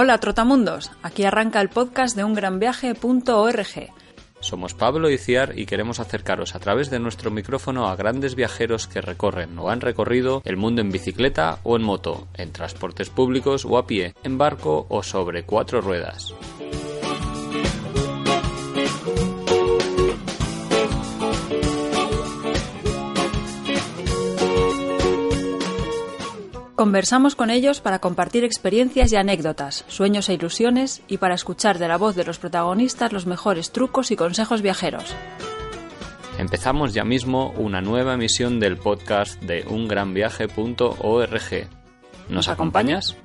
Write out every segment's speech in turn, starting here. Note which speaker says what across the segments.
Speaker 1: Hola Trotamundos, aquí arranca el podcast de ungranviaje.org.
Speaker 2: Somos Pablo y Ciar y queremos acercaros a través de nuestro micrófono a grandes viajeros que recorren o han recorrido el mundo en bicicleta o en moto, en transportes públicos o a pie, en barco o sobre cuatro ruedas.
Speaker 1: Conversamos con ellos para compartir experiencias y anécdotas, sueños e ilusiones y para escuchar de la voz de los protagonistas los mejores trucos y consejos viajeros.
Speaker 2: Empezamos ya mismo una nueva emisión del podcast de ungranviaje.org. ¿Nos acompañas?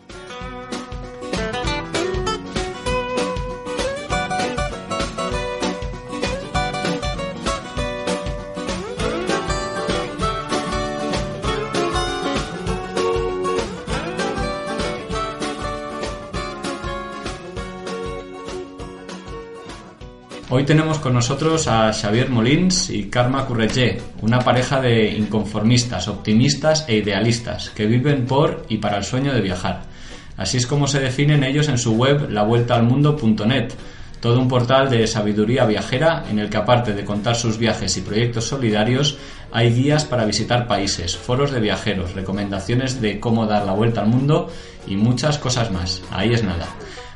Speaker 2: Hoy tenemos con nosotros a Xavier Molins y Karma Curretge, una pareja de inconformistas, optimistas e idealistas que viven por y para el sueño de viajar. Así es como se definen ellos en su web lavueltaalmundo.net, todo un portal de sabiduría viajera en el que aparte de contar sus viajes y proyectos solidarios, hay guías para visitar países, foros de viajeros, recomendaciones de cómo dar la vuelta al mundo y muchas cosas más. Ahí es nada.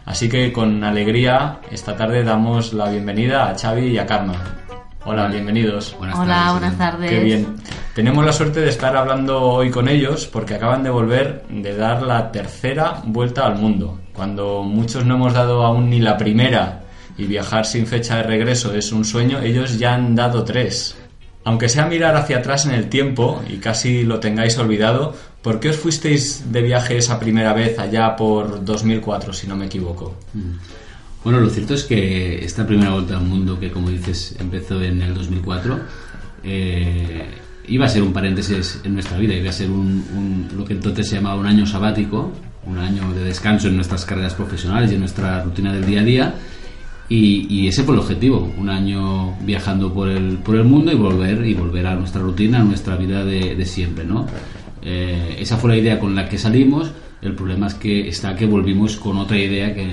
Speaker 2: Así que con alegría esta tarde damos la bienvenida a Xavi y a Karma. Hola, bienvenidos.
Speaker 3: Buenas Hola, buenas tardes.
Speaker 2: Qué bien. Tenemos la suerte de estar hablando hoy con ellos porque acaban de volver de dar la tercera vuelta al mundo. Cuando muchos no hemos dado aún ni la primera y viajar sin fecha de regreso es un sueño, ellos ya han dado tres. Aunque sea mirar hacia atrás en el tiempo y casi lo tengáis olvidado, ¿por qué os fuisteis de viaje esa primera vez allá por 2004, si no me equivoco?
Speaker 3: Mm. Bueno, lo cierto es que esta primera vuelta al mundo, que como dices empezó en el 2004, eh, iba a ser un paréntesis en nuestra vida, iba a ser un, lo que entonces se llamaba un año sabático, un año de descanso en nuestras carreras profesionales y en nuestra rutina del día a día y, ese fue el objetivo, un año viajando por el, por el mundo y volver y volver a nuestra rutina, a nuestra vida de, siempre, ¿no? Eh, esa fue la idea con la que salimos. El problema es que está que volvimos con otra idea, que,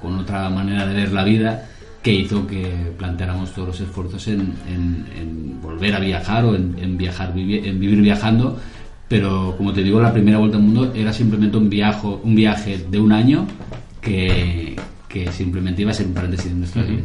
Speaker 3: con otra manera de ver la vida, que hizo que planteáramos todos los esfuerzos en, volver a viajar o en, viajar, en vivir viajando. Pero como te digo, la primera vuelta al mundo era simplemente un, viaje, un viaje de un año que, que simplemente iba a ser un paréntesis en nuestra vida.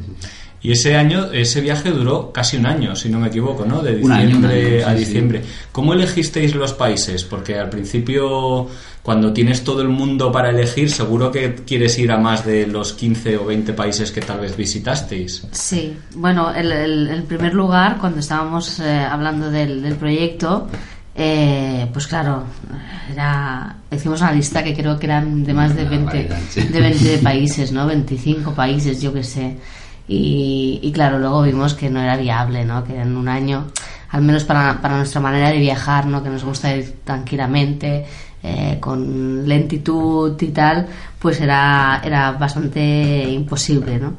Speaker 2: Y ese año, ese viaje duró casi un año, si no me equivoco, ¿no? De diciembre a diciembre. ¿Cómo elegisteis los países? Porque al principio, cuando tienes todo el mundo para elegir, seguro que quieres ir a más de los 15 o 20 países que tal vez visitasteis.
Speaker 4: Sí, bueno, el, el, primer lugar, cuando estábamos eh, hablando del, del proyecto, eh, pues claro, era, hicimos una lista que creo que eran de más de 20, de 20 países, ¿no? 25 países, yo qué sé. Y, claro, luego vimos que no era viable, ¿no? Que en un año, al menos para, para nuestra manera de viajar, ¿no? Que nos gusta ir tranquilamente, eh, con lentitud y tal, pues era, era bastante imposible, ¿no?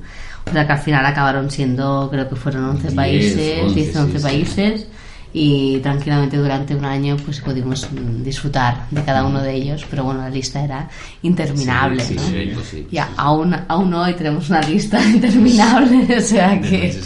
Speaker 4: O sea que al final acabaron siendo, creo que fueron 11 países, 10, 11 países y tranquilamente durante un año pues pudimos disfrutar de cada uno de ellos pero bueno la lista era interminable ¿no? y aún, aún hoy tenemos una lista interminable o sea que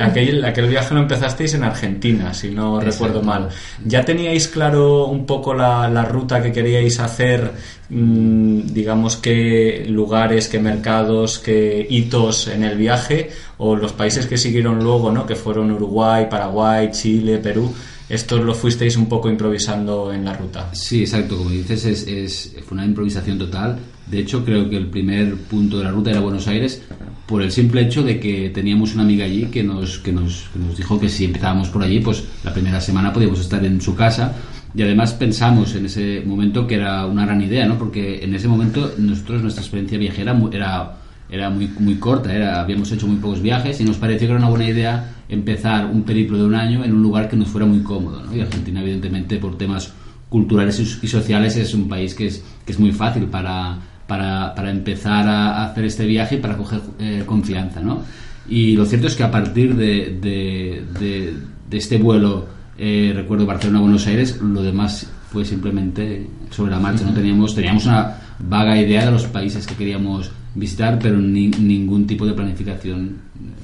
Speaker 2: Aquel, aquel viaje lo empezasteis en Argentina, si no recuerdo mal. ¿Ya teníais claro un poco la, la ruta que queríais hacer? Mm, digamos, qué lugares, qué mercados, qué hitos en el viaje? ¿O los países que siguieron luego, ¿no? que fueron Uruguay, Paraguay, Chile, Perú? ¿Estos lo fuisteis un poco improvisando en la ruta?
Speaker 3: Sí, exacto. Como dices, es, es, fue una improvisación total De hecho, creo que el primer punto de la ruta era Buenos Aires por el simple hecho de que teníamos una amiga allí que nos, que nos, que nos dijo que si empezábamos por allí, pues la primera semana podíamos estar en su casa. Y además pensamos en ese momento que era una gran idea, ¿no? Porque en ese momento nosotros, nuestra experiencia viajera era, era muy, muy corta, era, habíamos hecho muy pocos viajes y nos pareció que era una buena idea empezar un periplo de un año en un lugar que nos fuera muy cómodo, ¿no? Y Argentina, evidentemente, por temas culturales y sociales es un país que es, que es muy fácil para, para, para empezar a hacer este viaje y para coger eh, confianza, ¿no? Y lo cierto es que a partir de, de, de- de este vuelo, eh, recuerdo Barcelona-Buenos Aires, lo demás fue simplemente sobre la marcha. No teníamos, teníamos una vaga idea de los países que queríamos visitar, pero ni- ningún tipo de planificación.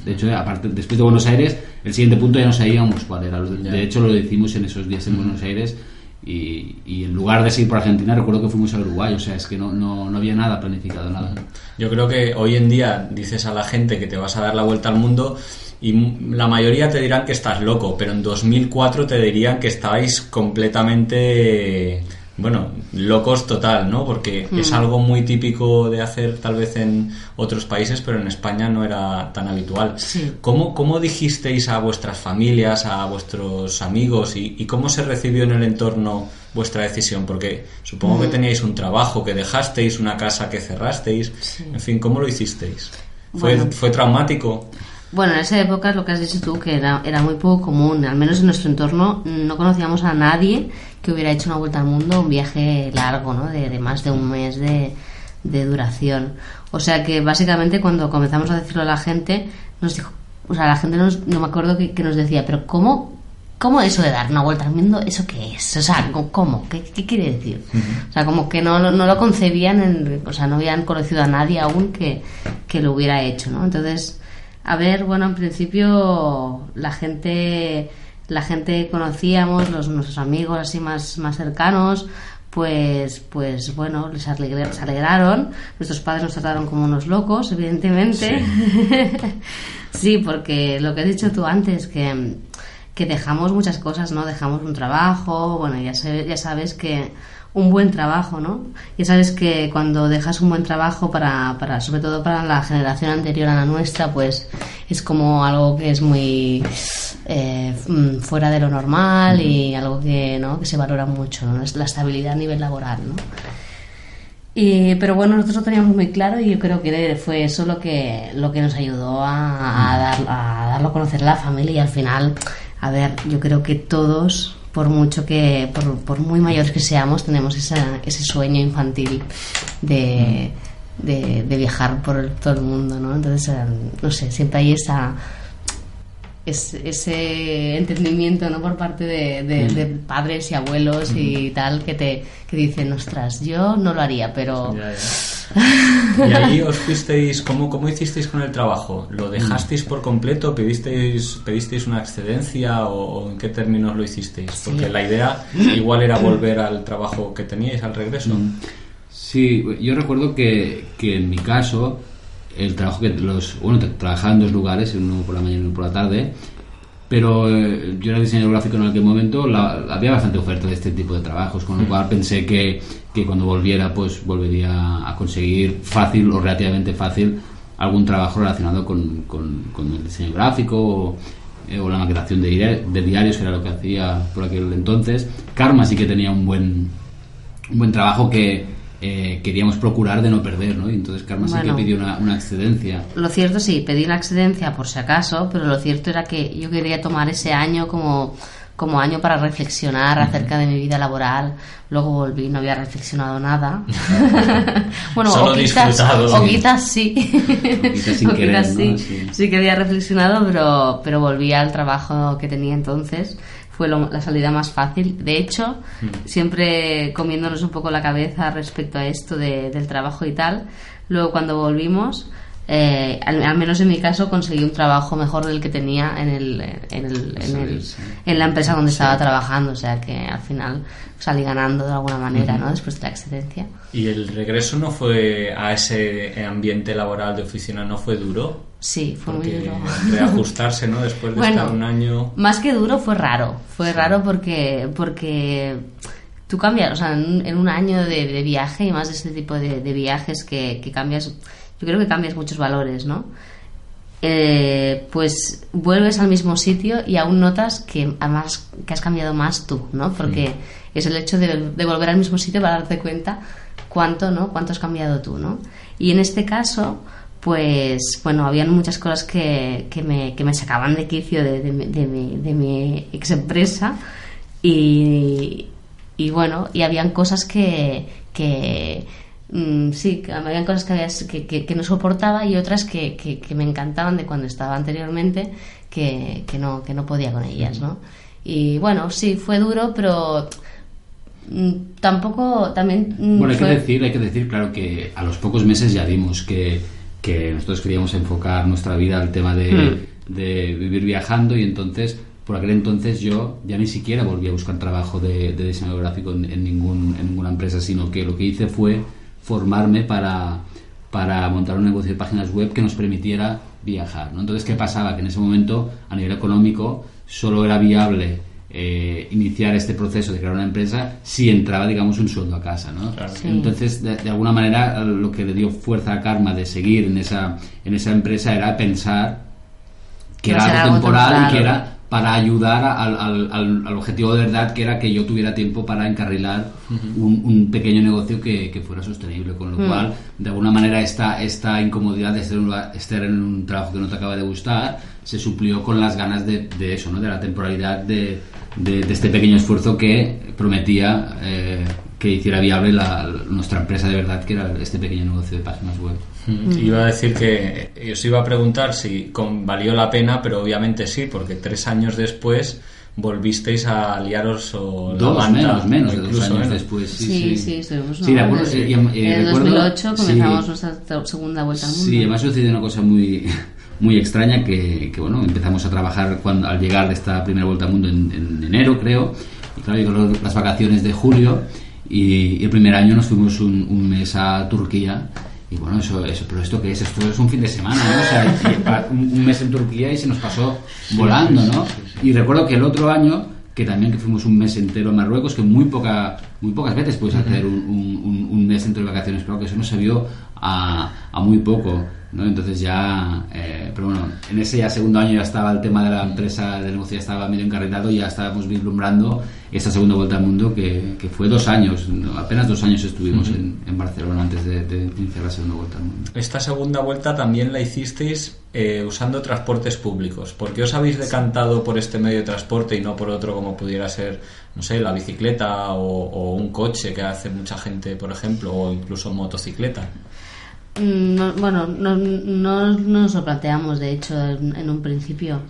Speaker 3: De hecho, aparte, después de Buenos Aires, el siguiente punto ya no sabíamos cuál era. De, de hecho, lo decimos en esos días en Buenos Aires. Y, en lugar de seguir por Argentina, recuerdo que fuimos a Uruguay. O sea, es que no, no, no había nada planificado, nada.
Speaker 2: Yo creo que hoy en día dices a la gente que te vas a dar la vuelta al mundo y la mayoría te dirán que estás loco, pero en 2004 te dirían que estabais completamente, bueno, locos total, ¿no? Porque es algo muy típico de hacer tal vez en otros países, pero en España no era tan habitual.
Speaker 4: Sí.
Speaker 2: ¿Cómo, cómo dijisteis a vuestras familias, a vuestros amigos y, y cómo se recibió en el entorno vuestra decisión? Porque supongo que teníais un trabajo que dejasteis, una casa que cerrasteis, en fin, ¿cómo lo hicisteis? ¿Fue,
Speaker 4: Bueno.
Speaker 2: ¿Fue traumático?
Speaker 4: Bueno, en esa época es lo que has dicho tú, que era, era muy poco común, al menos en nuestro entorno no conocíamos a nadie que hubiera hecho una vuelta al mundo, un viaje largo, ¿no? De, de más de un mes de, de duración. O sea que básicamente cuando comenzamos a decirlo a la gente, nos dijo, o sea, la gente nos, no me acuerdo que, que nos decía, pero ¿cómo, ¿cómo eso de dar una vuelta al mundo? ¿Eso qué es? O sea, ¿cómo? ¿Qué, qué quiere decir? O sea, como que no, no lo concebían, en- o sea, no habían conocido a nadie aún que, que lo hubiera hecho, ¿no? Entonces, a ver, bueno, en principio la gente, la gente que conocíamos, los, nuestros amigos así más, más cercanos, pues, pues bueno, les alegre- alegraron. Nuestros padres nos trataron como unos locos, evidentemente. Sí, porque lo que has dicho tú antes, que, que dejamos muchas cosas, ¿no? Dejamos un trabajo, bueno, ya, sé- ya sabes que un buen trabajo, ¿no? Ya sabes que cuando dejas un buen trabajo para, para, sobre todo para la generación anterior a la nuestra, pues es como algo que es muy eh, mm, fuera de lo normal y algo que, ¿no? que se valora mucho, ¿no? Es la estabilidad a nivel laboral, ¿no? Y, pero bueno, nosotros lo teníamos muy claro y yo creo que fue eso lo que, lo que nos ayudó a, a dar- a darlo a conocer a la familia y al final, a ver, yo creo que todos, por mucho que, por, por muy mayores que seamos, tenemos esa- ese sueño infantil de, de, de viajar por todo el mundo, ¿no? Entonces, eh, no sé, siempre hay esa es- ese entendimiento no por parte de, de- de padres y abuelos y tal que te que dicen ostras yo no lo haría pero
Speaker 2: Y ahí os fuisteis, ¿cómo, ¿cómo hicisteis con el trabajo? ¿Lo dejasteis por completo? ¿Pedisteis, pedisteis una excedencia o, o en qué términos lo hicisteis? Porque la idea igual era volver al trabajo que teníais al regreso.
Speaker 3: Sí, yo recuerdo que, que en mi caso, el trabajo que los. Bueno, tra- trabajaba en dos lugares, uno por la mañana y uno por la tarde, pero eh, yo era diseñador gráfico en aquel momento, la- había bastante oferta de este tipo de trabajos, con lo cual pensé que, que cuando volviera, pues volvería a conseguir fácil o relativamente fácil algún trabajo relacionado con, con- con el diseño gráfico o, eh, o la maquetación de, diari- de diarios, que era lo que hacía por aquel entonces. Karma sí que tenía un buen un buen trabajo que eh, queríamos procurar de no perder, ¿no? Y entonces Karma sí
Speaker 4: Bueno.
Speaker 3: que pidió una, una excedencia.
Speaker 4: lo cierto sí pedí la excedencia por si acaso pero lo cierto era que yo quería tomar ese año como como año para reflexionar acerca de mi vida laboral luego volví no había reflexionado nada bueno
Speaker 2: Solo
Speaker 4: o quizás, o quizás sí
Speaker 3: quizás sin
Speaker 4: O
Speaker 3: querer,
Speaker 4: quizás
Speaker 3: ¿no?
Speaker 4: sí,
Speaker 3: Sí.
Speaker 4: sí que había reflexionado pero pero volví al trabajo que tenía entonces fue lo- la salida más fácil. De hecho siempre comiéndonos un poco la cabeza respecto a esto de- del trabajo y tal luego cuando volvimos eh, al, al menos en mi caso conseguí un trabajo mejor del que tenía en el, en, el- en, el- en la empresa donde estaba trabajando. O sea que al final salí ganando de alguna manera ¿no? después de la excedencia
Speaker 2: ¿Y el regreso no fue a ese ambiente laboral de oficina, no fue duro?
Speaker 4: Sí fue muy
Speaker 2: Porque
Speaker 4: duro
Speaker 2: reajustarse, ¿no? Después de
Speaker 4: Bueno,
Speaker 2: estar un año...
Speaker 4: Más que duro fue raro. Fue raro porque porque tú cambias, o sea, en, un año de, viaje y más de este tipo de, viajes que, cambias, yo creo que cambias muchos valores, ¿no? Eh, pues vuelves al mismo sitio y aún notas que además que has cambiado más tú, ¿no? Porque es el hecho de, de, volver al mismo sitio para darte cuenta cuánto, ¿no? Cuánto has cambiado tú, ¿no? Y en este caso, pues bueno, habían muchas cosas que, que, me, que me sacaban de quicio de, de, mi, de mi ex empresa y, y bueno, y habían cosas que, que mm, sí, habían cosas que, no soportaba y otras que, que, me encantaban de cuando estaba anteriormente que, que, no, que no podía con ellas, ¿no? Y bueno, sí, fue duro, pero mm, tampoco también
Speaker 3: mm, bueno hay que decir hay que decir claro que a los pocos meses ya vimos que que nosotros queríamos enfocar nuestra vida al tema de, hmm. de vivir viajando y entonces por aquel entonces yo ya ni siquiera volví a buscar trabajo de, diseño gráfico en, ningún, en ninguna empresa, sino que lo que hice fue formarme para, para montar un negocio de páginas web que nos permitiera viajar. ¿no? Entonces, ¿qué pasaba? Que en ese momento, a nivel económico, solo era viable eh, iniciar este proceso de crear una empresa si entraba, digamos, un sueldo a casa, ¿no? Entonces, de, alguna manera, lo que le dio fuerza a Karma de seguir en esa, en esa empresa era pensar que era algo temporal y que era para ayudar al, al, al, objetivo de verdad que era que yo tuviera tiempo para encarrilar un, un, pequeño negocio que, que, fuera sostenible, con lo mm. cual de alguna manera esta, esta incomodidad de estar, en un trabajo que no te acaba de gustar se suplió con las ganas de, de eso, ¿no? de la temporalidad de, de, este pequeño esfuerzo que prometía eh, que hiciera viable la, nuestra empresa de verdad, que era este pequeño negocio de páginas web.
Speaker 2: Mm. Iba a decir que os iba a preguntar si con, valió la pena, pero obviamente sí, porque tres años después volvisteis a liaros o
Speaker 3: dos menos menos de dos años después
Speaker 4: sí sí sí, sí, de acuerdo, en 2008 comenzamos nuestra segunda vuelta al mundo.
Speaker 3: sí además sucedió una cosa muy muy extraña que, que, bueno empezamos a trabajar cuando al llegar de esta primera vuelta al mundo en, en enero creo y claro llegó las vacaciones de julio y, el primer año nos fuimos un, mes a Turquía y bueno, eso, eso, pero esto que es, esto es un fin de semana, ¿no? O sea, un mes en Turquía y se nos pasó volando, ¿no? Y recuerdo que el otro año, que también que fuimos un mes entero a Marruecos, que muy poca, muy pocas veces puedes hacer un, un, un mes entero de vacaciones, pero que eso no se vio a, a muy poco. ¿No? Entonces ya, eh, pero bueno, en ese ya segundo año ya estaba el tema de la empresa de negocio, ya estaba medio encarrilado y ya estábamos vislumbrando esta segunda vuelta al mundo que, que fue dos años, apenas dos años estuvimos en, en, Barcelona antes de, de, iniciar la segunda vuelta al mundo.
Speaker 2: Esta segunda vuelta también la hicisteis eh, usando transportes públicos. ¿Por qué os habéis decantado por este medio de transporte y no por otro como pudiera ser, no sé, la bicicleta o, o un coche que hace mucha gente, por ejemplo, o incluso motocicleta?
Speaker 4: Mm, bueno, no, no, nos lo planteamos, de hecho, en, un principio.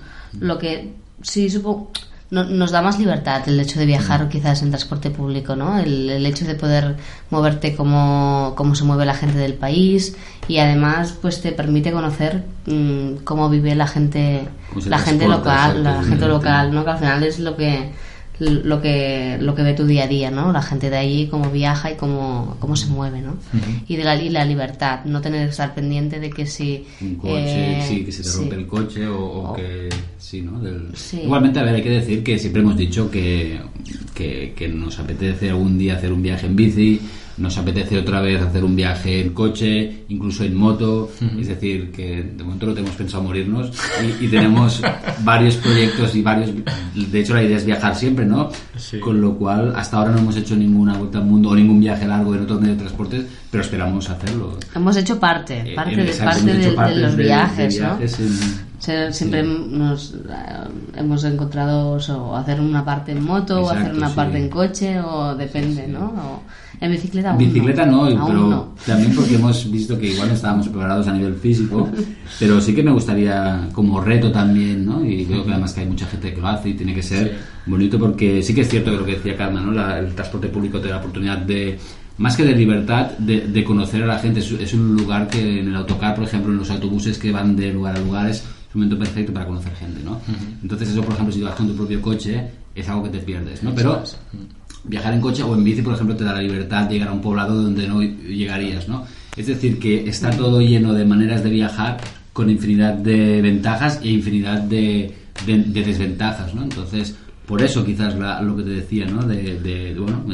Speaker 4: Lo que sí supongo. nos da más libertad el hecho de viajar quizás en transporte público, ¿no? El, hecho de poder moverte como, como, se mueve la gente del país y además pues te permite conocer mm, cómo vive la gente la gente local, la gente local, ¿no? Que al final es lo que lo que, lo que ve tu día a día, ¿no? La gente de allí, cómo viaja y cómo, cómo se mueve, ¿no? Y de la, y la libertad, no tener que estar pendiente de que si...
Speaker 3: Un coche, eh, sí, que se te rompe el coche o, que... Sí, ¿no? Igualmente, a ver, hay que decir que siempre hemos dicho que, que, que nos apetece algún día hacer un viaje en bici, nos apetece otra vez hacer un viaje en coche, incluso en moto, es decir, que de momento no tenemos pensado morirnos y, tenemos varios proyectos y varios, de hecho la idea es viajar siempre, ¿no? Con lo cual hasta ahora no hemos hecho ninguna vuelta al mundo o ningún viaje largo en otros medios de transporte, pero esperamos hacerlo.
Speaker 4: Hemos hecho parte, eh, parte, de, parte de, los viajes, ¿no? Siempre nos eh, hemos encontrado o hacer una parte en moto o hacer una parte en coche o depende, ¿no? En bicicleta aún
Speaker 3: Bicicleta no, pero también porque hemos visto que igual no estábamos preparados a nivel físico, pero sí que me gustaría como reto también, ¿no? Y creo que además que hay mucha gente que lo hace y tiene que ser bonito porque sí que es cierto que lo que decía Carmen, ¿no? el transporte público te da la oportunidad de más que de libertad, de, conocer a la gente. Es, un lugar que en el autocar, por ejemplo, en los autobuses que van de lugar a lugar, es un momento perfecto para conocer gente, ¿no? Entonces eso, por ejemplo, si vas con tu propio coche, es algo que te pierdes, ¿no? Pero viajar en coche o en bici, por ejemplo, te da la libertad de llegar a un poblado donde no llegarías, ¿no? Es decir, que está todo lleno de maneras de viajar con infinidad de ventajas e infinidad de, desventajas, ¿no? Entonces, por eso quizás lo que te decía, ¿no? De, bueno,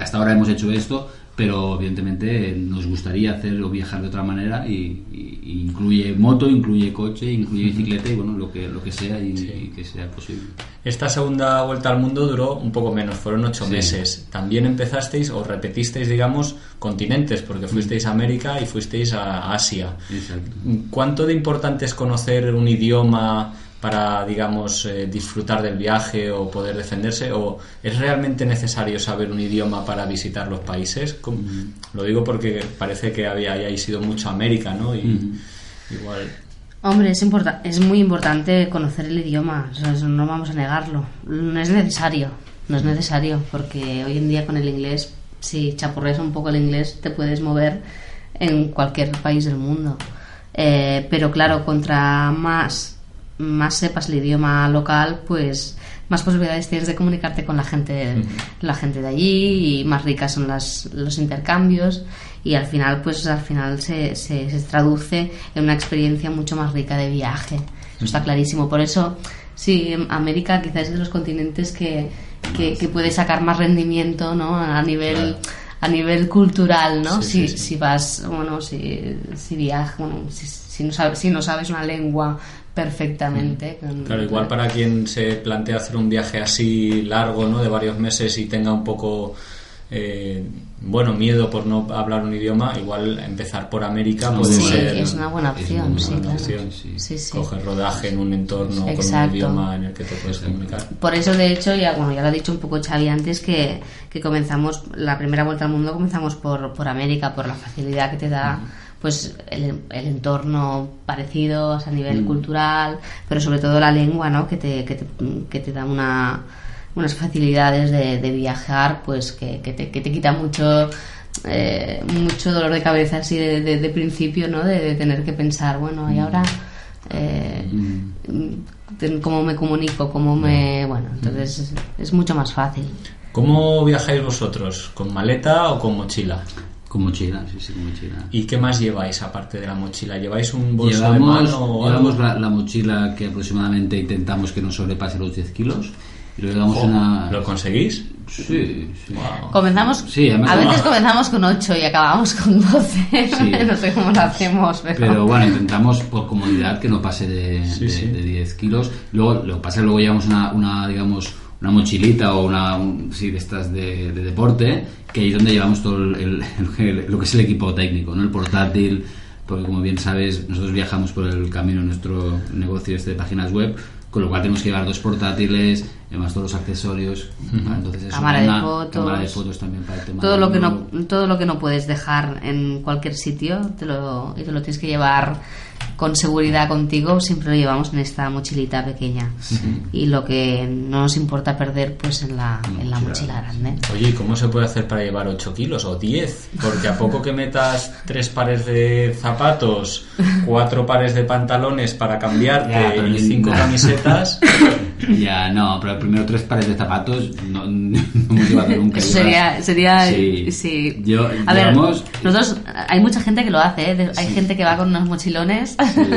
Speaker 3: hasta ahora hemos hecho esto, pero evidentemente nos gustaría hacer o viajar de otra manera y, incluye moto, incluye coche, incluye bicicleta y bueno, lo que, lo que sea y, que sea posible.
Speaker 2: Esta segunda vuelta al mundo duró un poco menos, fueron ocho meses. También empezasteis o repetisteis, digamos, continentes, porque fuisteis a América y fuisteis a Asia.
Speaker 3: Exacto.
Speaker 2: ¿Cuánto de importante es conocer un idioma? Para, digamos, eh, disfrutar del viaje o poder defenderse? ¿O es realmente necesario saber un idioma para visitar los países? Lo digo porque parece que había, hayáis ido mucho a América, ¿no? Y igual...
Speaker 4: Hombre, es, es muy importante conocer el idioma, no vamos a negarlo. No es necesario, no es necesario, porque hoy en día con el inglés, si chapurreas un poco el inglés, te puedes mover en cualquier país del mundo. Eh, pero claro, contra más más sepas el idioma local, pues más posibilidades tienes de comunicarte con la gente, la gente de allí y más ricas son las, los intercambios y al final, pues al final se, se, traduce en una experiencia mucho más rica de viaje. Eso está clarísimo. Por eso, sí, América quizás es de los continentes que, que, puede sacar más rendimiento, ¿no? A nivel a nivel cultural, ¿no? si, si vas, bueno, si, si viajas, bueno, si, si, no sabes, si no sabes una lengua perfectamente.
Speaker 2: Mm. claro, igual para quien se plantea hacer un viaje así largo, ¿no? De varios meses y tenga un poco, eh, bueno, miedo por no hablar un idioma, igual empezar por América puede
Speaker 4: sí,
Speaker 2: ser...
Speaker 4: es una buena opción, sí,
Speaker 2: Coger rodaje en un entorno con un idioma en el que te puedes comunicar.
Speaker 4: Por eso, de hecho, ya, bueno, ya lo ha dicho un poco Xavi antes, que, que comenzamos, la primera vuelta al mundo comenzamos por, por América, por la facilidad que te da pues el, entorno parecido a nivel mm. cultural, pero sobre todo la lengua, ¿no? Que te, que te, que te da una, unas facilidades de, viajar, pues que, que, te, que te quita mucho eh, mucho dolor de cabeza así de, de, principio, ¿no? De, tener que pensar, bueno, y ahora eh, mm. cómo me comunico, cómo me, bueno, entonces es, es mucho más fácil.
Speaker 2: ¿Cómo viajáis vosotros? ¿Con maleta o con mochila?
Speaker 3: Con mochila, sí, sí, con mochila.
Speaker 2: ¿Y qué más lleváis aparte de la mochila? ¿Lleváis un bolso llevamos, de mano
Speaker 3: Llevamos la, mochila que aproximadamente intentamos que no sobrepase los 10 kilos. Y lo llevamos una...
Speaker 2: ¿Lo conseguís?
Speaker 3: Sí, sí.
Speaker 4: Comenzamos, a veces comenzamos con 8 y acabamos con 12. no sé cómo lo hacemos.
Speaker 3: Pero... bueno, intentamos por comodidad que no pase de, de, 10 kilos. Luego, lo que pasa es que luego llevamos una, una digamos, una mochilita o una sí, de estas de, deporte, que ahí es donde llevamos todo el, lo que es el equipo técnico, ¿no? el portátil, porque como bien sabes, nosotros viajamos por el camino en nuestro negocio este de páginas web, con lo cual tenemos que llevar dos portátiles, además todos los accesorios, entonces eso,
Speaker 4: cámara, de fotos,
Speaker 3: cámara de fotos también para el tema
Speaker 4: todo lo que no todo lo que no puedes dejar en cualquier sitio te lo, y te lo tienes que llevar con seguridad contigo siempre lo llevamos en esta mochilita pequeña y lo que no nos importa perder pues en la, en la mochila grande.
Speaker 2: Oye, ¿cómo se puede hacer para llevar 8 kilos o 10? Porque a poco que metas tres pares de zapatos, cuatro pares de pantalones para cambiarte y cinco camisetas...
Speaker 3: Ya, no, pero primero tres pares de zapatos no, hemos llevado nunca.
Speaker 4: sería, sería, sí.
Speaker 3: Yo,
Speaker 4: a ver, nosotros, hay mucha gente que lo hace, ¿eh? hay gente que va con unos mochilones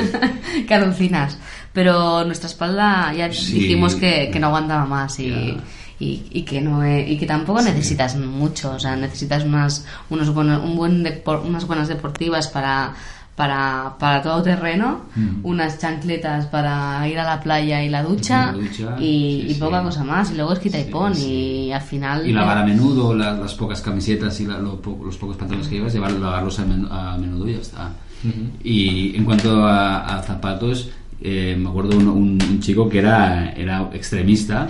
Speaker 4: que alucinas, pero nuestra espalda ya dijimos que, que, no aguantaba más y... Y, que no y que tampoco necesitas mucho o sea necesitas unas unos buenos, un buen unas buenas deportivas para para, para todo terreno, mm. unas chancletas para ir a la playa y la ducha, y, poca cosa más. Y luego es quita y pon y al final...
Speaker 3: Y lavar a menudo las pocas camisetas y los pocos pantalones que llevas, llevar, lavarlos a, menudo y ya está. Y en cuanto a, zapatos, eh, me acuerdo un, un, chico que era, era extremista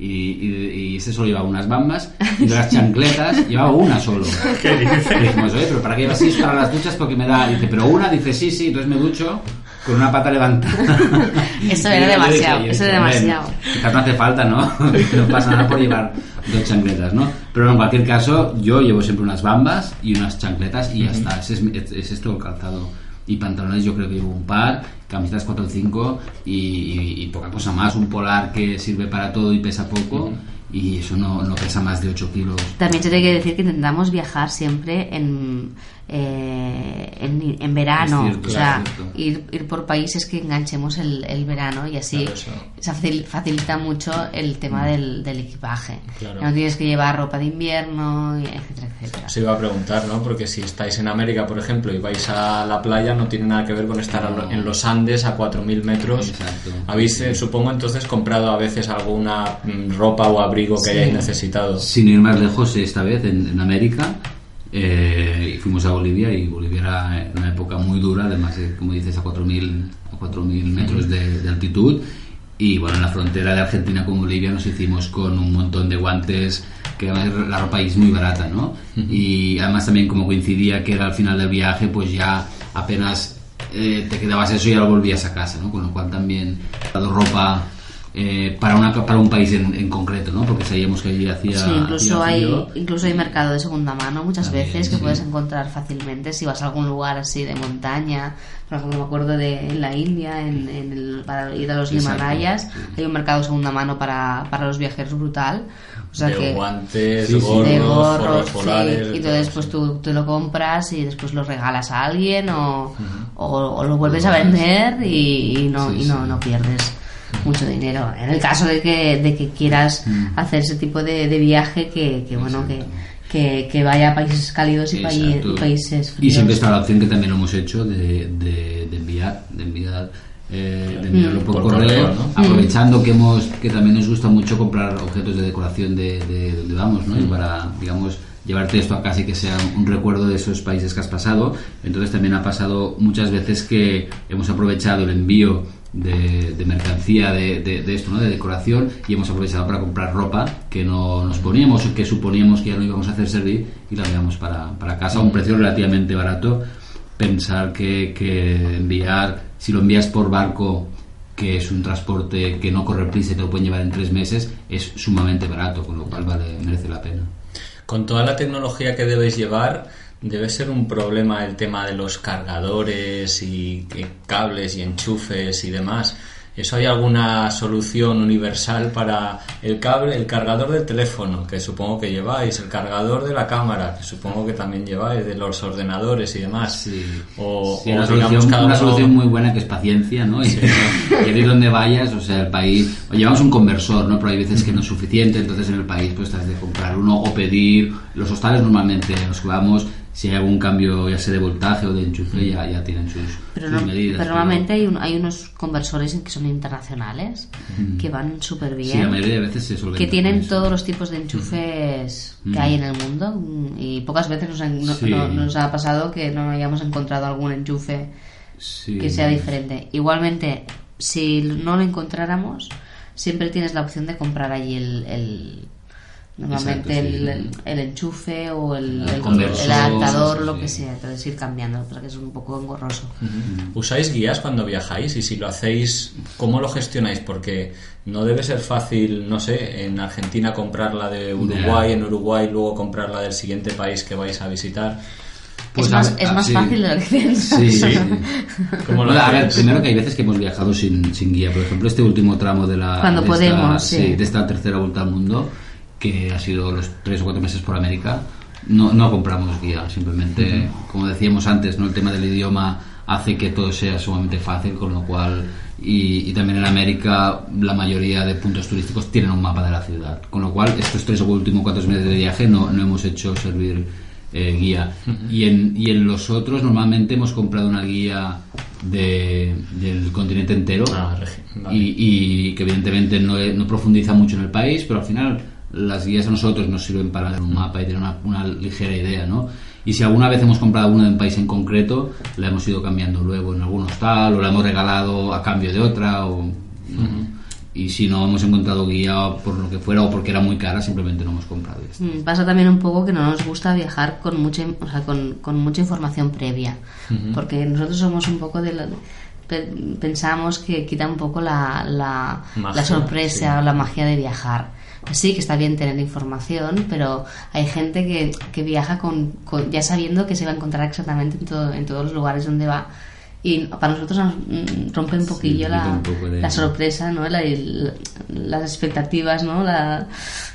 Speaker 3: y, y, ese solo llevaba unas bambas y de las chancletas llevaba una solo.
Speaker 2: ¿Qué dice?
Speaker 3: Y dijimos, oye, pero ¿para qué llevas seis para las duchas? Porque me da. dice, pero una, dice, sí, sí, entonces me ducho con una pata levantada.
Speaker 4: Eso era demasiado, eso era demasiado.
Speaker 3: Quizás no hace falta, ¿no? no pasa nada por llevar dos chancletas, ¿no? Pero en cualquier caso, yo llevo siempre unas bambas y unas chancletas y ya está. Ese es, es esto el calzado y pantalones yo creo que llevo un par, camisetas 4 o 5 y, poca cosa más, un polar que sirve para todo y pesa poco y eso no, no pesa más de 8 kilos.
Speaker 4: También se tiene que decir que intentamos viajar siempre en, eh, en, en, verano,
Speaker 3: cierto,
Speaker 4: o sea, ir, ir por países que enganchemos el, el verano y así
Speaker 2: Claro,
Speaker 4: se facil- facilita mucho el tema del, del equipaje.
Speaker 2: Claro.
Speaker 4: No tienes que llevar ropa de invierno, etcétera, etcétera.
Speaker 2: Se iba a preguntar, ¿no? Porque si estáis en América, por ejemplo, y vais a la playa, no tiene nada que ver con estar en los Andes a 4.000 metros.
Speaker 3: Exacto.
Speaker 2: Habéis, eh, supongo, entonces comprado a veces alguna mm, ropa o abrigo que
Speaker 4: Sí.
Speaker 2: hayáis necesitado.
Speaker 3: Sin ir más lejos, esta vez en, en América, eh, y fuimos a Bolivia y Bolivia era una época muy dura, además, de, como dices, a 4.000 a 4.000 metros de, de altitud. Y bueno, en la frontera de Argentina con Bolivia nos hicimos con un montón de guantes, que además la ropa es muy barata, ¿no? Y además también como coincidía que era al final del viaje, pues ya apenas eh, te quedabas eso y ya lo volvías a casa, ¿no? Con lo cual también dado ropa eh, para, una, para un país en, en concreto, ¿no? Porque sabíamos que allí hacía
Speaker 4: Sí, incluso
Speaker 3: hacía
Speaker 4: hay, incluso hay mercado de segunda mano muchas
Speaker 3: También,
Speaker 4: veces que
Speaker 3: sí.
Speaker 4: puedes encontrar fácilmente si vas a algún lugar así de montaña. Por ejemplo, me acuerdo de en la India, en, en el, para ir a los
Speaker 3: Exacto,
Speaker 4: Himalayas,
Speaker 3: sí.
Speaker 4: hay un mercado de segunda mano para, para los viajeros brutal. O sea
Speaker 2: de
Speaker 4: que
Speaker 2: guantes,
Speaker 3: Sí,
Speaker 2: gorros,
Speaker 4: de gorros, sí,
Speaker 2: polares.
Speaker 4: y entonces pues tú te lo compras y después lo regalas a alguien o, o, o lo vuelves a vender y, y no,
Speaker 3: Sí,
Speaker 4: y no,
Speaker 3: sí.
Speaker 4: no pierdes mucho dinero. En el caso de que, de que quieras
Speaker 3: Mm.
Speaker 4: hacer ese tipo de, de viaje que, que bueno que, que, que vaya a países cálidos y, paí- y países
Speaker 3: Y
Speaker 4: fríos.
Speaker 3: siempre está la opción que también lo hemos hecho de, de, de enviar, de enviar, eh, de enviarlo
Speaker 4: Mm.
Speaker 3: por,
Speaker 2: Por
Speaker 3: correo,
Speaker 2: correo, ¿no?
Speaker 3: aprovechando que hemos, que también nos gusta mucho comprar objetos de decoración de, de donde vamos, ¿no? Y para, digamos, llevarte esto a casa y que sea un recuerdo de esos países que has pasado. Entonces también ha pasado muchas veces que hemos aprovechado el envío de, de mercancía de, de- de esto, ¿no? De decoración y hemos aprovechado para comprar ropa que no nos poníamos que suponíamos que ya no íbamos a hacer servir y la enviamos para, para casa a un precio relativamente barato. Pensar que, que enviar, si lo envías por barco que es un transporte que no corre prisa y te lo pueden llevar en tres meses, es sumamente barato, con lo cual vale, merece la pena.
Speaker 2: Con toda la tecnología que debéis llevar, debe ser un problema el tema de los cargadores y cables y enchufes y demás. ¿Eso hay alguna solución universal para el cable, el cargador del teléfono, que supongo que lleváis, el cargador de la cámara, que supongo que también lleváis, de los ordenadores y demás?
Speaker 3: Sí.
Speaker 2: O,
Speaker 3: Sí,
Speaker 2: o
Speaker 3: una, solución,
Speaker 2: cada
Speaker 3: una
Speaker 2: uno-
Speaker 3: solución muy buena que es paciencia, ¿no? Y, y de donde vayas, o sea, el país, o llevamos un conversor, ¿no? Pero hay veces que no es suficiente, entonces en el país pues has de comprar uno o pedir. Los hostales normalmente en los que vamos, si hay algún cambio ya sea de voltaje o de enchufe, ya, ya tienen sus,
Speaker 4: Pero,
Speaker 3: sus
Speaker 4: no-
Speaker 3: medidas.
Speaker 4: pero normalmente hay, un- hay unos conversores que son internacionales que van súper bien.
Speaker 3: Sí, la mayoría de veces se
Speaker 4: que tienen todos los tipos de enchufes
Speaker 3: Mm.
Speaker 4: que hay en el mundo y pocas veces nos, han- no-
Speaker 3: Sí.
Speaker 4: no- nos ha pasado que no hayamos encontrado algún enchufe
Speaker 3: Sí.
Speaker 4: que sea diferente. Igualmente, si no lo encontráramos, siempre tienes la opción de comprar allí el, el- normalmente
Speaker 3: Exacto, sí.
Speaker 4: el, el- el enchufe o el,
Speaker 3: El
Speaker 4: el-
Speaker 3: conversor,
Speaker 4: el adaptador,
Speaker 3: sí,
Speaker 4: lo
Speaker 3: sí.
Speaker 4: que sea, entonces ir cambiando, porque es un poco engorroso.
Speaker 2: ¿Usáis guías cuando viajáis? Y si lo hacéis, ¿cómo lo gestionáis? Porque no debe ser fácil, no sé, en Argentina comprar la de Uruguay, en Uruguay luego comprar la del siguiente país que vais a visitar.
Speaker 3: Pues
Speaker 4: es más,
Speaker 3: ver,
Speaker 4: es
Speaker 3: ah,
Speaker 4: más
Speaker 3: sí.
Speaker 4: fácil de lo que piensas.
Speaker 3: Sí, sí.
Speaker 2: ¿Cómo lo
Speaker 3: Bueno, a ver,
Speaker 2: hacéis?
Speaker 3: primero que hay veces que hemos viajado sin, sin guía. Por ejemplo, este último tramo de la
Speaker 4: Cuando
Speaker 3: de
Speaker 4: podemos,
Speaker 3: esta,
Speaker 4: sí.
Speaker 3: de esta tercera vuelta al mundo, que ha sido los tres o cuatro meses por América, no, no compramos guía. Simplemente, como decíamos antes, no el tema del idioma hace que todo sea sumamente fácil, con lo cual y, y también en América la mayoría de puntos turísticos tienen un mapa de la ciudad, con lo cual estos tres o últimos cuatro meses de viaje no, no hemos hecho servir eh, guía. y, en, y en los otros normalmente hemos comprado una guía de, del continente entero
Speaker 2: Ah, vale.
Speaker 3: y, y que evidentemente no, no profundiza mucho en el país, pero al final las guías a nosotros nos sirven para dar un mapa y tener una, una ligera idea, ¿no? Y si alguna vez hemos comprado una de un país en concreto, la hemos ido cambiando luego en algún hostal o la hemos regalado a cambio de otra o... Y si no hemos encontrado guía por lo que fuera o porque era muy cara, simplemente no hemos comprado.
Speaker 4: Mm, Pasa también un poco que no nos gusta viajar con mucha, o sea, con, con mucha información previa, porque nosotros somos un poco de la- pe- pensamos que quita un poco la, la,
Speaker 2: Magia,
Speaker 4: la sorpresa
Speaker 2: sí.
Speaker 4: o la magia de viajar. Sí, que está bien tener información, pero hay gente que, que viaja con, con- ya sabiendo que se va a encontrar exactamente en, todo- en todos los lugares donde va y para nosotros nos mm, rompe un poquillo
Speaker 3: Sí,
Speaker 4: la,
Speaker 3: un de-
Speaker 4: la sorpresa, ¿no? La- el- las expectativas, ¿no? La,